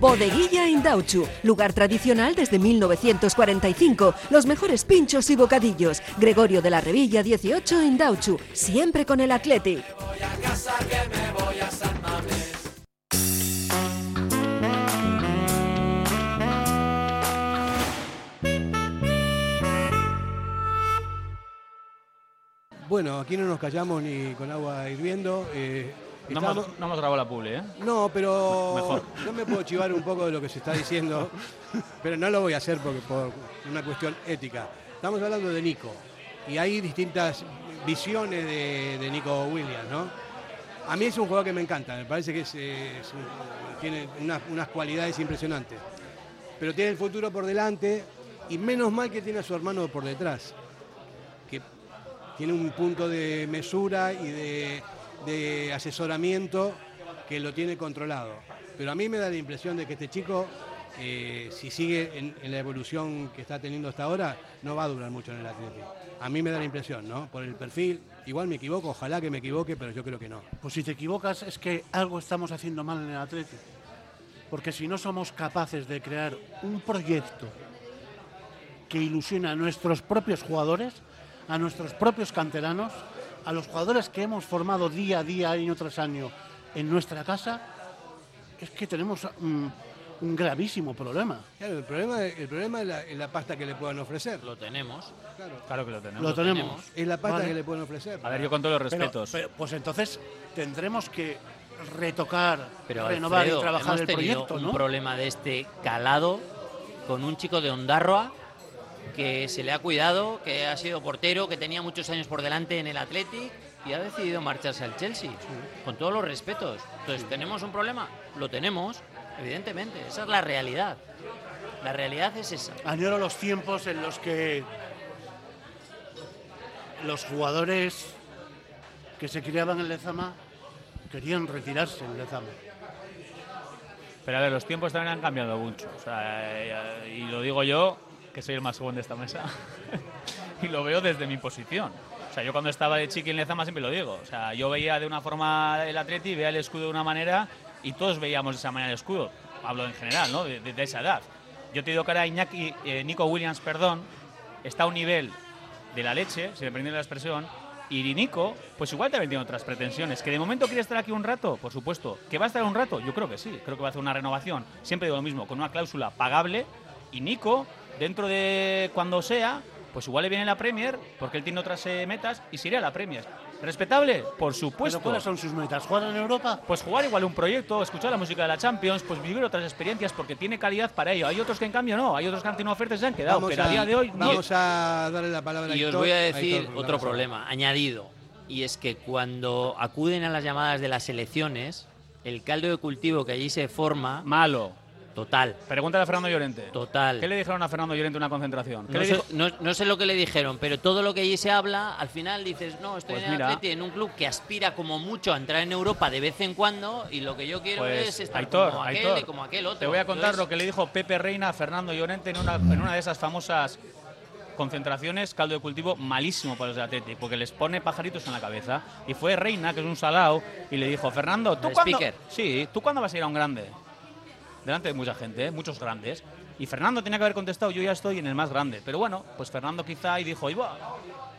Bodeguilla Indauchu, lugar tradicional desde 1945. Los mejores pinchos y bocadillos. Gregorio de la Revilla 18 Indauchu, siempre con el Athletic. Bueno, aquí no nos callamos ni con agua hirviendo. Eh, no, hemos, grabado la publi, ¿eh? No, pero Mejor. yo me puedo chivar un poco de lo que se está diciendo, pero no lo voy a hacer porque, por una cuestión ética. Estamos hablando de Nico y hay distintas visiones de, Nico Williams, ¿no? A mí es un jugador que me encanta, me parece que tiene unas, cualidades impresionantes, pero tiene el futuro por delante y menos mal que tiene a su hermano por detrás, que tiene un punto de mesura y de de asesoramiento que lo tiene controlado. Pero a mí me da la impresión de que este chico, eh, si sigue en, la evolución que está teniendo hasta ahora, no va a durar mucho en el Atlético. A mí me da la impresión, ¿no? Por el perfil, igual me equivoco, ojalá que me equivoque, pero yo creo que no. Pues si te equivocas es que algo estamos haciendo mal en el Atlético. Porque si no somos capaces de crear un proyecto que ilusione a nuestros propios jugadores, a nuestros propios canteranos, a los jugadores que hemos formado día a día, año tras año, en nuestra casa, es que tenemos mm, un, gravísimo problema. Claro, el problema, el problema es, la, pasta que le puedan ofrecer. Lo tenemos. Claro, que lo tenemos. Lo tenemos. Es la pasta que le pueden ofrecer. A ver, yo con todos los respetos. pues entonces tendremos que retocar, renovar y trabajar el proyecto, un problema de este calado con un chico de Ondarroa que se le ha cuidado, que ha sido portero, que tenía muchos años por delante en el Athletic y ha decidido marcharse al Chelsea, con todos los respetos. Entonces, ¿tenemos un problema? Lo tenemos, evidentemente, esa es la realidad. La realidad es esa. Añoro los tiempos en los que los jugadores que se criaban en Lezama querían retirarse en Lezama. Pero a ver, los tiempos también han cambiado mucho. y lo digo yo, que soy el más joven de esta mesa, [laughs] y lo veo desde mi posición. O sea, yo cuando estaba de chiqui en Lezama siempre lo digo. O sea, yo veía de una forma el atleti, veía el escudo de una manera y todos veíamos de esa manera el escudo. Hablo en general, ¿no? De, esa edad. Yo te digo que ahora Iñaki, eh, Nico Williams, perdón, está a un nivel de la leche, si me permite la expresión, y Nico, pues igual también tiene otras pretensiones. ¿Que de momento quiere estar aquí un rato? Por supuesto. ¿Que va a estar un rato? Yo creo que sí. Creo que va a hacer una renovación. Siempre digo lo mismo, con una cláusula pagable. Y Nico dentro de cuando sea, pues igual le viene la Premier, porque él tiene otras eh, metas, y se iría a la Premier. ¿Respetable? Por supuesto. ¿Pero cuáles son sus metas? ¿Jugar en Europa? Pues jugar igual un proyecto, escuchar la música de la Champions, pues vivir otras experiencias porque tiene calidad para ello. Hay otros que en cambio no, hay otros que han tenido ofertas y se han quedado, pero a, día de hoy... Vamos a darle la palabra a Y os voy a decir otro problema, añadido, y es que cuando acuden a las llamadas de las elecciones, el caldo de cultivo que allí se forma... Malo Total. Pregúntale a Fernando Llorente. Total. ¿Qué le dijeron a Fernando Llorente en una concentración? ¿Qué No le sé, dijo? no- no sé lo que le dijeron, pero todo lo que allí se habla, al final dices, no, estoy Pues en el. Atleti, en un club que aspira como mucho a entrar en Europa de vez en cuando, y lo que yo quiero Pues, es estar Aitor, como aquel Aitor, y como aquel otro. Te voy a contar Entonces, lo que le dijo Pepe Reina a Fernando Llorente en una, en una de esas famosas concentraciones, caldo de cultivo malísimo para los de Athletic, porque les pone pajaritos en la cabeza. Y fue Reina, que es un salao, y le dijo, Fernando, ¿tú cuándo, sí, ¿tú cuándo vas a ir a un grande? Delante de mucha gente, ¿eh? muchos grandes. Y Fernando tenía que haber contestado, yo ya estoy en el más grande. Pero bueno, pues Fernando quizá y dijo, iba.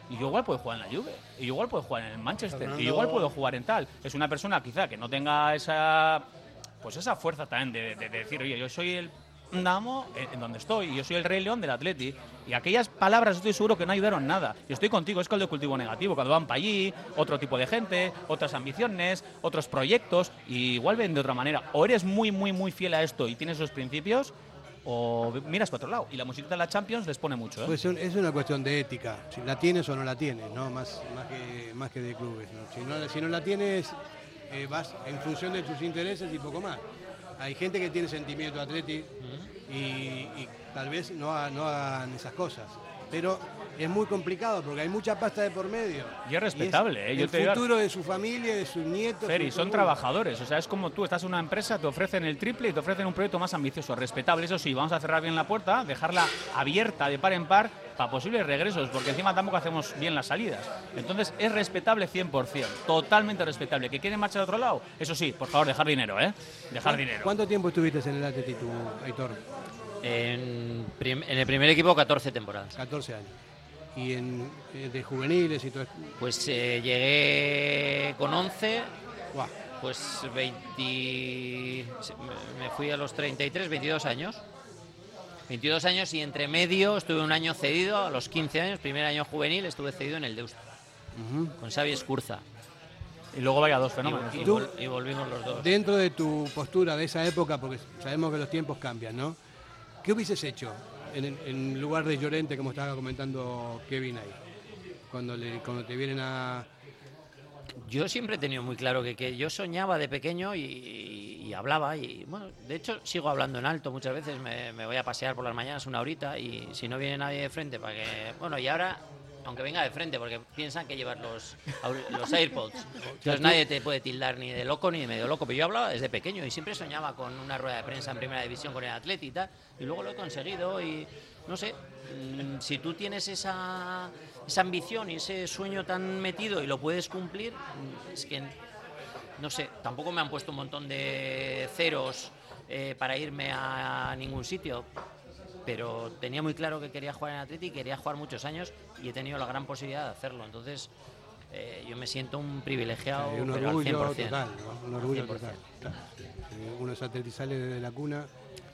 Y yo igual puedo jugar en la Juve, y yo igual puedo jugar en el Manchester, y yo igual puedo jugar en tal. Es una persona quizá que no tenga esa pues esa fuerza también de, de- de decir, oye, yo soy el Damo en, donde estoy, y yo soy el Rey León del Atleti. Y aquellas palabras estoy seguro que no ayudaron nada. Y estoy contigo, es caldo de cultivo negativo. Cuando van para allí, otro tipo de gente, otras ambiciones, otros proyectos, y igual ven de otra manera. O eres muy, muy, muy fiel a esto y tienes esos principios, o miras para otro lado. Y la musiquita de la Champions les pone mucho, ¿eh? Pues es una cuestión de ética, si la tienes o no la tienes, ¿no? Más, más, que, más que de clubes. Si, no, si no la tienes, eh, vas en función de tus intereses y poco más. Hay gente que tiene sentimiento atleti y, y tal vez no, ha- no hagan esas cosas. Pero es muy complicado porque hay mucha pasta de por medio. Y es respetable, ¿eh? Yo el te digo- futuro de su familia, de sus nietos. Feri, su- son trabajadores, o sea, es como tú estás en una empresa, te ofrecen el triple y te ofrecen un proyecto más ambicioso, respetable. Eso sí, vamos a cerrar bien la puerta, dejarla abierta de par en par para posibles regresos, porque encima tampoco hacemos bien las salidas. Entonces, es respetable 100%, totalmente respetable. ¿Que quieren marchar a otro lado? Eso sí, por favor, dejar dinero, ¿eh? Dejar dinero. ¿Cuánto tiempo estuviste en el Atleti tú, Aitor? En, prim- en el primer equipo, 14 temporadas. 14 años. ¿Y en, eh, de juveniles y todo esto? Pues eh, llegué con 11, Guau. pues 20. se- me- Me fui a los 33, 22 años. 22 años y entre medio estuve un año cedido, a los 15 años, primer año juvenil, estuve cedido en el Deusto, con Xavi Escurza. Y luego vaya dos fenómenos. y tú? vol- y volvimos los dos. Dentro de tu postura de esa época, porque sabemos que los tiempos cambian, ¿no? ¿Qué hubieses hecho en, en lugar de Llorente, como estaba comentando Kevin ahí? Cuando, le, cuando te vienen a... Yo siempre he tenido muy claro que, que yo soñaba de pequeño y, y hablaba y bueno, de hecho sigo hablando en alto muchas veces, me, me voy a pasear por las mañanas una horita y si no viene nadie de frente para que... Bueno, y ahora, aunque venga de frente, porque piensan que llevas los, los AirPods, [laughs] entonces nadie te puede tildar ni de loco ni de medio loco, pero yo hablaba desde pequeño y siempre soñaba con una rueda de prensa en primera división con el Atleti y tal, y luego lo he conseguido y no sé, mm, si tú tienes esa, esa ambición y ese sueño tan metido y lo puedes cumplir, mm, es que, no sé, tampoco me han puesto un montón de ceros eh, para irme a ningún sitio, pero tenía muy claro que quería jugar en Atleti, quería jugar muchos años y he tenido la gran posibilidad de hacerlo, entonces eh, yo me siento un privilegiado, un pero al orgullo 100%. total, ¿no? Un orgullo 100%. total. claro. Eh, Uno es atleti sale de la cuna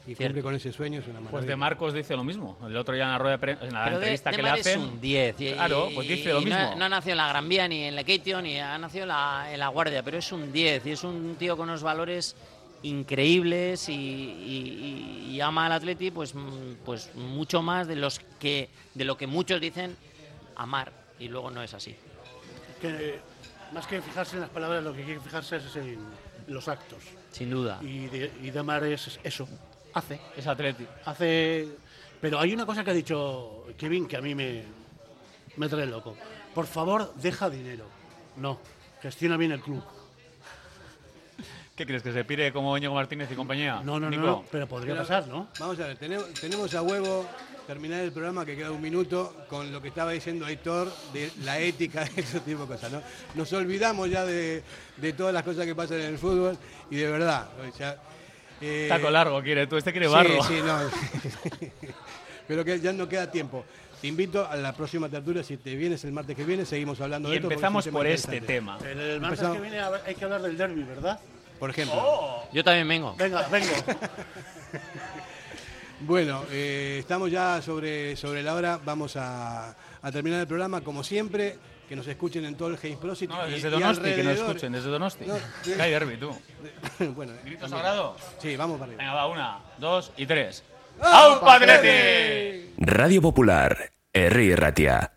y Cierto. cumple con ese sueño, es una maravilla. Pues de Marcos dice lo mismo. El otro día en la rueda de en la Pero de, entrevista de que Mar le es hacen. un 10. Y, Claro, pues dice lo y mismo. No, no ha nacido en la Gran Vía, ni en la Keitio, ni ha nacido en la, en la Guardia, pero es un 10 y es un tío con unos valores increíbles y, y- y- y ama al Atleti pues, mm, pues mucho más de los que de lo que muchos dicen amar y luego no es así. Que más que fijarse en las palabras, lo que quiere fijarse es en los actos. Sin duda. Y, de, y Demar es eso, hace. Es Atleti. Hace. Pero hay una cosa que ha dicho Kevin que a mí me, me trae loco. Por favor, deja dinero. No, gestiona bien el club. ¿Qué crees? ¿Que se pire como Íñigo Martínez y compañía? No, no, no, Nico? no, pero podría Pero, pasar, ¿no? Vamos a ver, tenemos, tenemos a huevo terminar el programa que queda un minuto con lo que estaba diciendo Aitor de la ética de ese tipo de cosas. ¿no? Nos olvidamos ya de, de todas las cosas que pasan en el fútbol y de verdad. o sea, eh, Taco largo quiere, tú este quiere sí, barro. Sí, no. [laughs] Pero que ya no queda tiempo. Te invito a la próxima tertulia, si te vienes el martes que viene, seguimos hablando Y de esto. empezamos por este tema. El, el martes Empezamos- que viene hay que hablar del derby, ¿verdad? Por ejemplo. Oh. Yo también vengo. Venga, vengo. [laughs] Bueno, eh, estamos ya sobre, sobre la hora. Vamos a, a terminar el programa, como siempre. Que nos escuchen en todo el James Pro City No, desde y Donosti, que nos escuchen, desde Donosti. No, hay tú. [laughs] bueno, ¿Grito también. sagrado? Sí, vamos para arriba. Venga, va, una, dos y tres. ¡Au, ¡Au, Atleti! Radio Popular, Herri Ratia.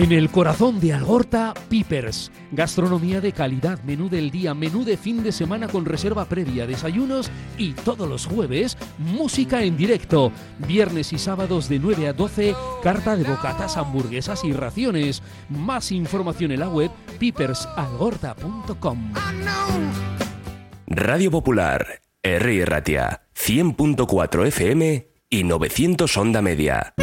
En el corazón de Algorta, Pipers. Gastronomía de calidad, menú del día, menú de fin de semana con reserva previa, desayunos y todos los jueves, música en directo. Viernes y sábados de 9 a 12, carta de bocatas, hamburguesas y raciones. Más información en la web pipersalgorta.com. Radio Popular, R. Ratia, 100.4 FM y 900 Onda Media.